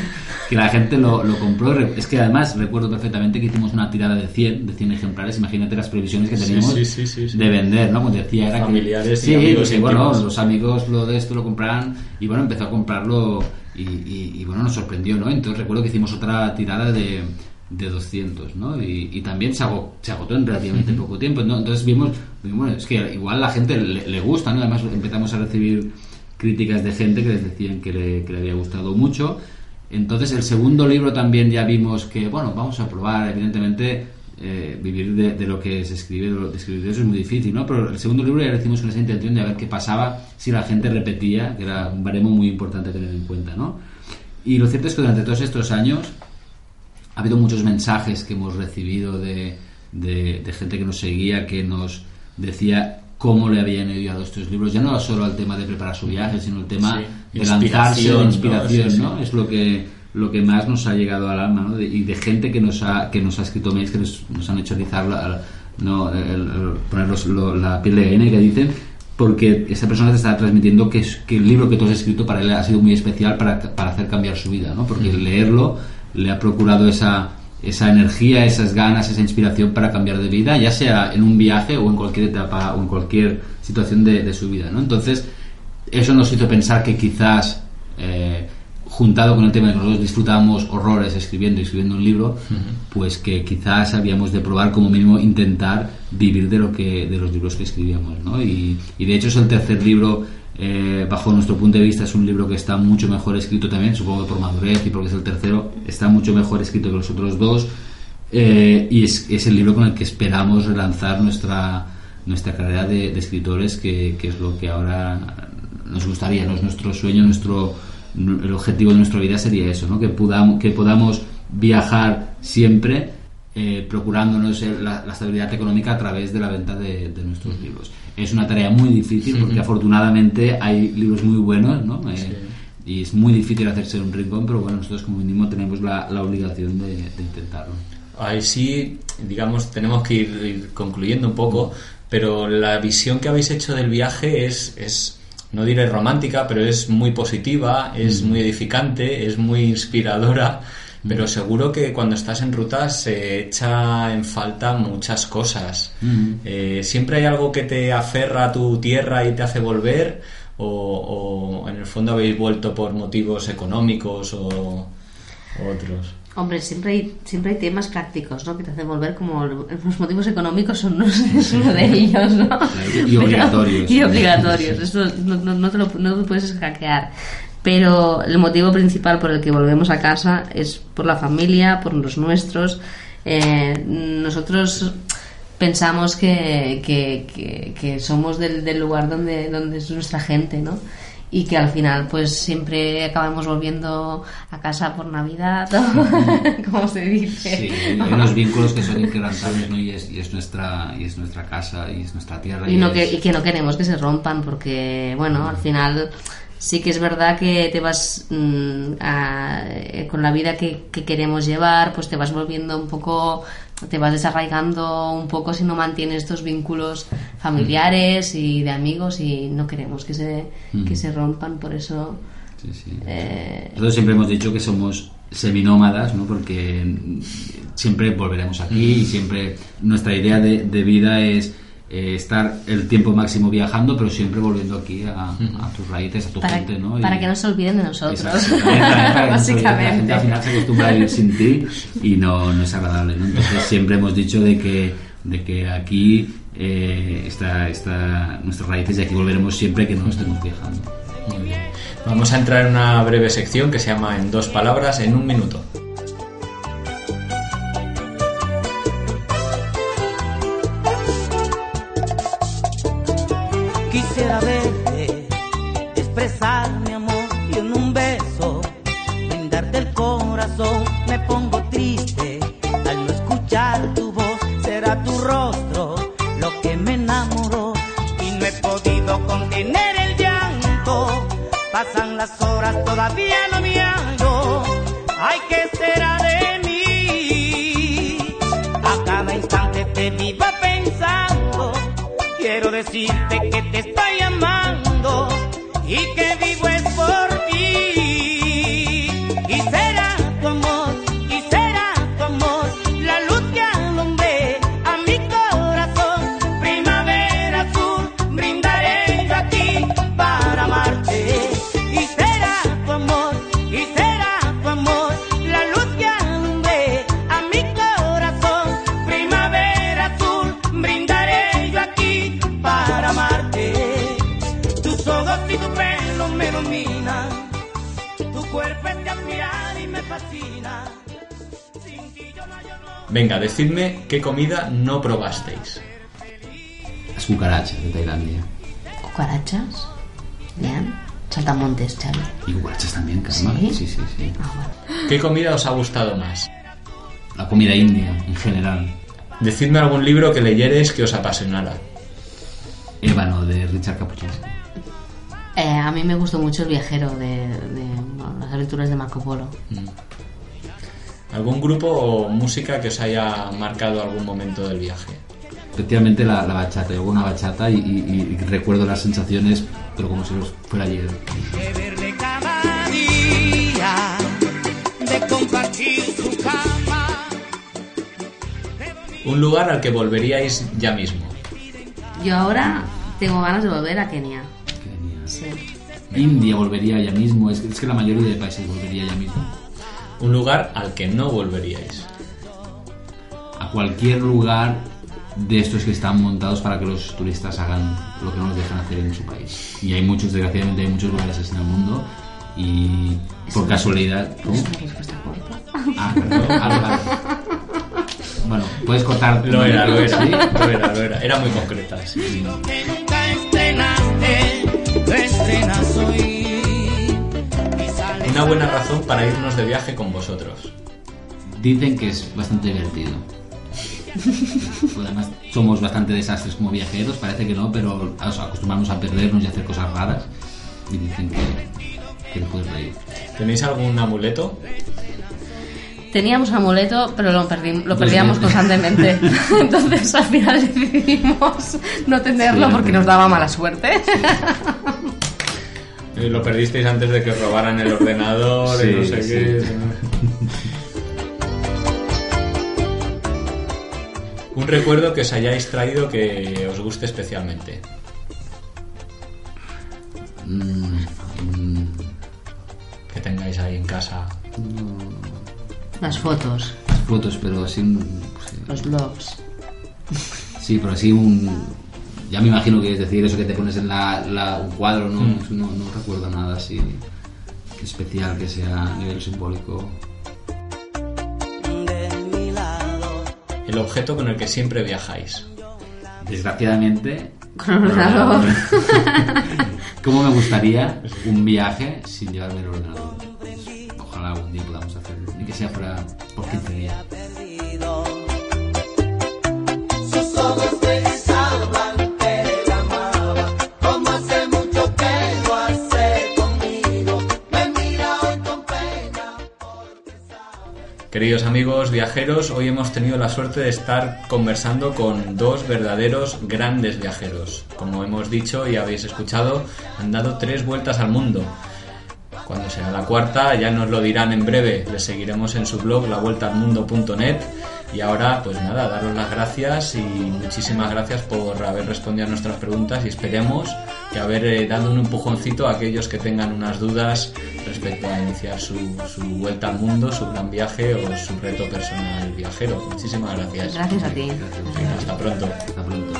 Speaker 3: que la gente lo, lo compró. Es que además recuerdo perfectamente que hicimos una tirada de 100, de 100 ejemplares. Imagínate las previsiones que teníamos
Speaker 2: sí, sí, sí,
Speaker 3: de vender, ¿no? Como decía, era que-
Speaker 2: Familiares y
Speaker 3: sí,
Speaker 2: amigos
Speaker 3: que, bueno, los amigos lo de esto lo compraran y bueno, empezó a comprarlo y, bueno, nos sorprendió, ¿no? Entonces recuerdo que hicimos otra tirada de, de 200, ¿no? Y, y también se, agotó, se agotó en relativamente poco tiempo, ¿no? Entonces vimos, bueno, es que igual la gente le, le gusta, ¿no? Además empezamos a recibir críticas de gente que les decían que le, que le había gustado mucho. Entonces el segundo libro también ya vimos que, bueno, vamos a probar, evidentemente eh, vivir de, de lo que se escribe, de, lo, de escribir eso es muy difícil, ¿no? Pero el segundo libro ya lo hicimos con esa intención de ver qué pasaba si la gente repetía, que era un baremo muy importante a tener en cuenta, ¿no? Y lo cierto es que durante todos estos años ha habido muchos mensajes que hemos recibido de- de gente que nos seguía, que nos decía cómo le habían ayudado estos libros, ya no solo al tema de preparar su viaje, sino el tema
Speaker 2: Sí,
Speaker 3: de lanzarse,
Speaker 2: inspiración,
Speaker 3: de
Speaker 2: ¿no?
Speaker 3: inspiración,
Speaker 2: sí.
Speaker 3: ¿no? Es lo que lo que más nos ha llegado al alma, ¿no? De- y de gente que nos ha que nos ha escrito mails que nos, nos han hecho rizar la, no, el- el- poner los- lo- la piel de gallina que dicen porque esa persona te está transmitiendo que, es- que el libro que tú has escrito para él ha sido muy especial para, para hacer cambiar su vida, ¿no? Porque leerlo le ha procurado esa, esa energía, esas ganas, esa inspiración para cambiar de vida, ya sea en un viaje o en cualquier etapa o en cualquier situación de, su vida. ¿no? Entonces, eso nos hizo pensar que quizás, eh, juntado con el tema de que nosotros disfrutábamos horrores escribiendo y escribiendo un libro, pues que quizás habíamos de probar como mínimo intentar vivir de lo que de los libros que escribíamos. ¿no? Y, y de hecho es el tercer libro eh, bajo nuestro punto de vista es un libro que está mucho mejor escrito también, supongo que por madurez y porque es el tercero, está mucho mejor escrito que los otros dos eh, y es, es, el libro con el que esperamos relanzar nuestra, nuestra carrera de, escritores, que, es lo que ahora nos gustaría, nuestro sueño, nuestro, el objetivo de nuestra vida sería eso, ¿no? que, podamos, que podamos viajar siempre eh, procurándonos la, estabilidad económica a través de la venta de, nuestros libros. Es una tarea muy difícil porque afortunadamente hay libros muy buenos, ¿no? Eh, y es muy difícil hacerse un rincón, pero bueno, nosotros como mínimo tenemos la, obligación de, intentarlo.
Speaker 2: Ahí sí, digamos, tenemos que ir, concluyendo un poco, pero la visión que habéis hecho del viaje es, es no diré romántica, pero es muy positiva, es muy edificante, es muy inspiradora pero seguro que cuando estás en ruta se echa en falta muchas cosas. Eh, ¿Siempre hay algo que te aferra a tu tierra y te hace volver? ¿O, en el fondo habéis vuelto por motivos económicos o, otros?
Speaker 4: Hombre, siempre hay, siempre hay temas prácticos, ¿no? Que te hacen volver como los motivos económicos son uno, es uno de ellos, ¿no?
Speaker 3: Y obligatorios.
Speaker 4: y obligatorios. Eso no, no, te lo, no te puedes hackear pero el motivo principal por el que volvemos a casa es por la familia, por los nuestros. Eh, nosotros pensamos que, que, somos del, lugar donde, donde es nuestra gente, ¿no? y que al final pues siempre acabamos volviendo a casa por Navidad, como se dice.
Speaker 3: Sí, hay unos vínculos que son inquebrantables ¿no? y, es, y, es nuestra, y es nuestra casa y es nuestra tierra.
Speaker 4: Y, no que, y que no queremos que se rompan porque, bueno, al final sí que es verdad que te vas mm, eh, con la vida que, queremos llevar, pues te vas volviendo un poco, te vas desarraigando un poco si no mantienes estos vínculos familiares y de amigos y no queremos que se, que se rompan, por eso...
Speaker 3: Sí, sí. Eh, Nosotros siempre hemos dicho que somos seminómadas, ¿no? porque siempre volveremos aquí y siempre nuestra idea de, de vida es eh, estar el tiempo máximo viajando, pero siempre volviendo aquí a, tus raíces, a tu gente, ¿no?
Speaker 4: para que no se olviden de nosotros.
Speaker 3: Básicamente. La gente al final se acostumbra a vivir sin ti y no, no es agradable, ¿no? Entonces siempre hemos dicho de que, de que aquí eh, está, está nuestras raíces y aquí volveremos siempre que no estemos viajando.
Speaker 2: Muy bien. Vamos a entrar en una breve sección que se llama En dos palabras, en un minuto.
Speaker 5: todavía no me hallo, ay, ¿qué será de mí? A cada instante te vivo pensando, quiero decirte que te estoy amando y que
Speaker 2: Venga, decidme qué comida no probasteis.
Speaker 3: Las cucarachas de Tailandia.
Speaker 4: ¿Cucarachas? Bien. Saltamontes, Xavi.
Speaker 3: Y cucarachas también, Karma. Sí, sí, sí.
Speaker 2: Ah, ¿Qué comida os ha gustado más?
Speaker 3: La comida india, en general.
Speaker 2: Decidme algún libro que leyeres que os apasionara.
Speaker 3: Ébano, de Richard Capuchins.
Speaker 4: Eh, a mí me gustó mucho El viajero de, las aventuras de Marco Polo. Mm.
Speaker 2: ¿Algún grupo o música que os haya marcado algún momento del viaje?
Speaker 3: Efectivamente la, bachata, yo una bachata y, recuerdo las sensaciones, pero como si fuera ayer.
Speaker 5: De compartir su cama
Speaker 2: Un lugar al que volveríais ya mismo.
Speaker 4: Yo ahora tengo ganas de volver a. Kenia.
Speaker 3: India volvería ya mismo. Es, es que la mayoría de países volvería ya mismo.
Speaker 2: Un lugar al que no volveríais.
Speaker 3: A cualquier lugar de estos que están montados para que los turistas hagan lo que no nos dejan hacer en su país. Y hay muchos, desgraciadamente, hay muchos lugares así en el mundo. Y por casualidad. ¿Cómo?
Speaker 4: Es una respuesta corta.
Speaker 3: Ah, perdón. Vale. Bueno, puedes cortar.
Speaker 2: Lo era, lo era,
Speaker 3: ¿Sí?
Speaker 2: lo era, lo era. Era muy concreta. sí.
Speaker 5: Estrenas hoy.
Speaker 2: Una buena razón para irnos de viaje con vosotros.
Speaker 3: Dicen que es bastante divertido. Pues además, somos bastante desastres como viajeros, parece que no, pero o sea, acostumbramos a perdernos y a hacer cosas raras. Y dicen que, que te puedes reír.
Speaker 2: ¿Tenéis algún amuleto?
Speaker 4: Teníamos amuleto, pero lo, perdi- lo perdíamos constantemente. Entonces al final decidimos no tenerlo
Speaker 3: Sí,
Speaker 4: porque
Speaker 3: no.
Speaker 4: nos daba mala suerte.
Speaker 2: Eh, Lo perdisteis antes de que os robaran el ordenador y
Speaker 3: Sí,
Speaker 2: no sé
Speaker 3: sí.
Speaker 2: qué. Un recuerdo que os hayáis traído que os guste especialmente.
Speaker 3: Mm, mm,
Speaker 2: Que tengáis ahí en casa.
Speaker 4: Las fotos,
Speaker 3: las fotos, pero así. un- sí.
Speaker 4: los blogs.
Speaker 3: Sí, pero así un. Ya me imagino que es decir eso que te pones en la, la- un cuadro, ¿no?
Speaker 2: Mm.
Speaker 3: no, no recuerdo nada así especial que sea a nivel simbólico.
Speaker 2: El objeto con el que siempre viajáis.
Speaker 3: Desgraciadamente,
Speaker 4: Con ordenador.
Speaker 3: ¿cómo me gustaría un viaje sin llevarme el ordenador? Pues, ojalá algún día podamos que sea fuera por 15 días.
Speaker 5: perdido. Sus ojos pensaban que él amaba, como hace mucho que lo hace conmigo. Me mira hoy con pena.
Speaker 2: Queridos amigos viajeros, hoy hemos tenido la suerte de estar conversando con dos verdaderos grandes viajeros. Como hemos dicho y habéis escuchado, han dado tres vueltas al mundo. Cuando será la cuarta ya nos lo dirán en breve. Les seguiremos en su blog lavueltaalmundo.net. Y ahora, pues nada, daros las gracias y muchísimas gracias por haber respondido a nuestras preguntas y esperemos que haber eh, dado un empujoncito a aquellos que tengan unas dudas respecto a iniciar su, su vuelta al mundo, su gran viaje o su reto personal viajero. Muchísimas gracias.
Speaker 4: Gracias a ti.
Speaker 2: Venga, hasta pronto.
Speaker 3: Hasta pronto.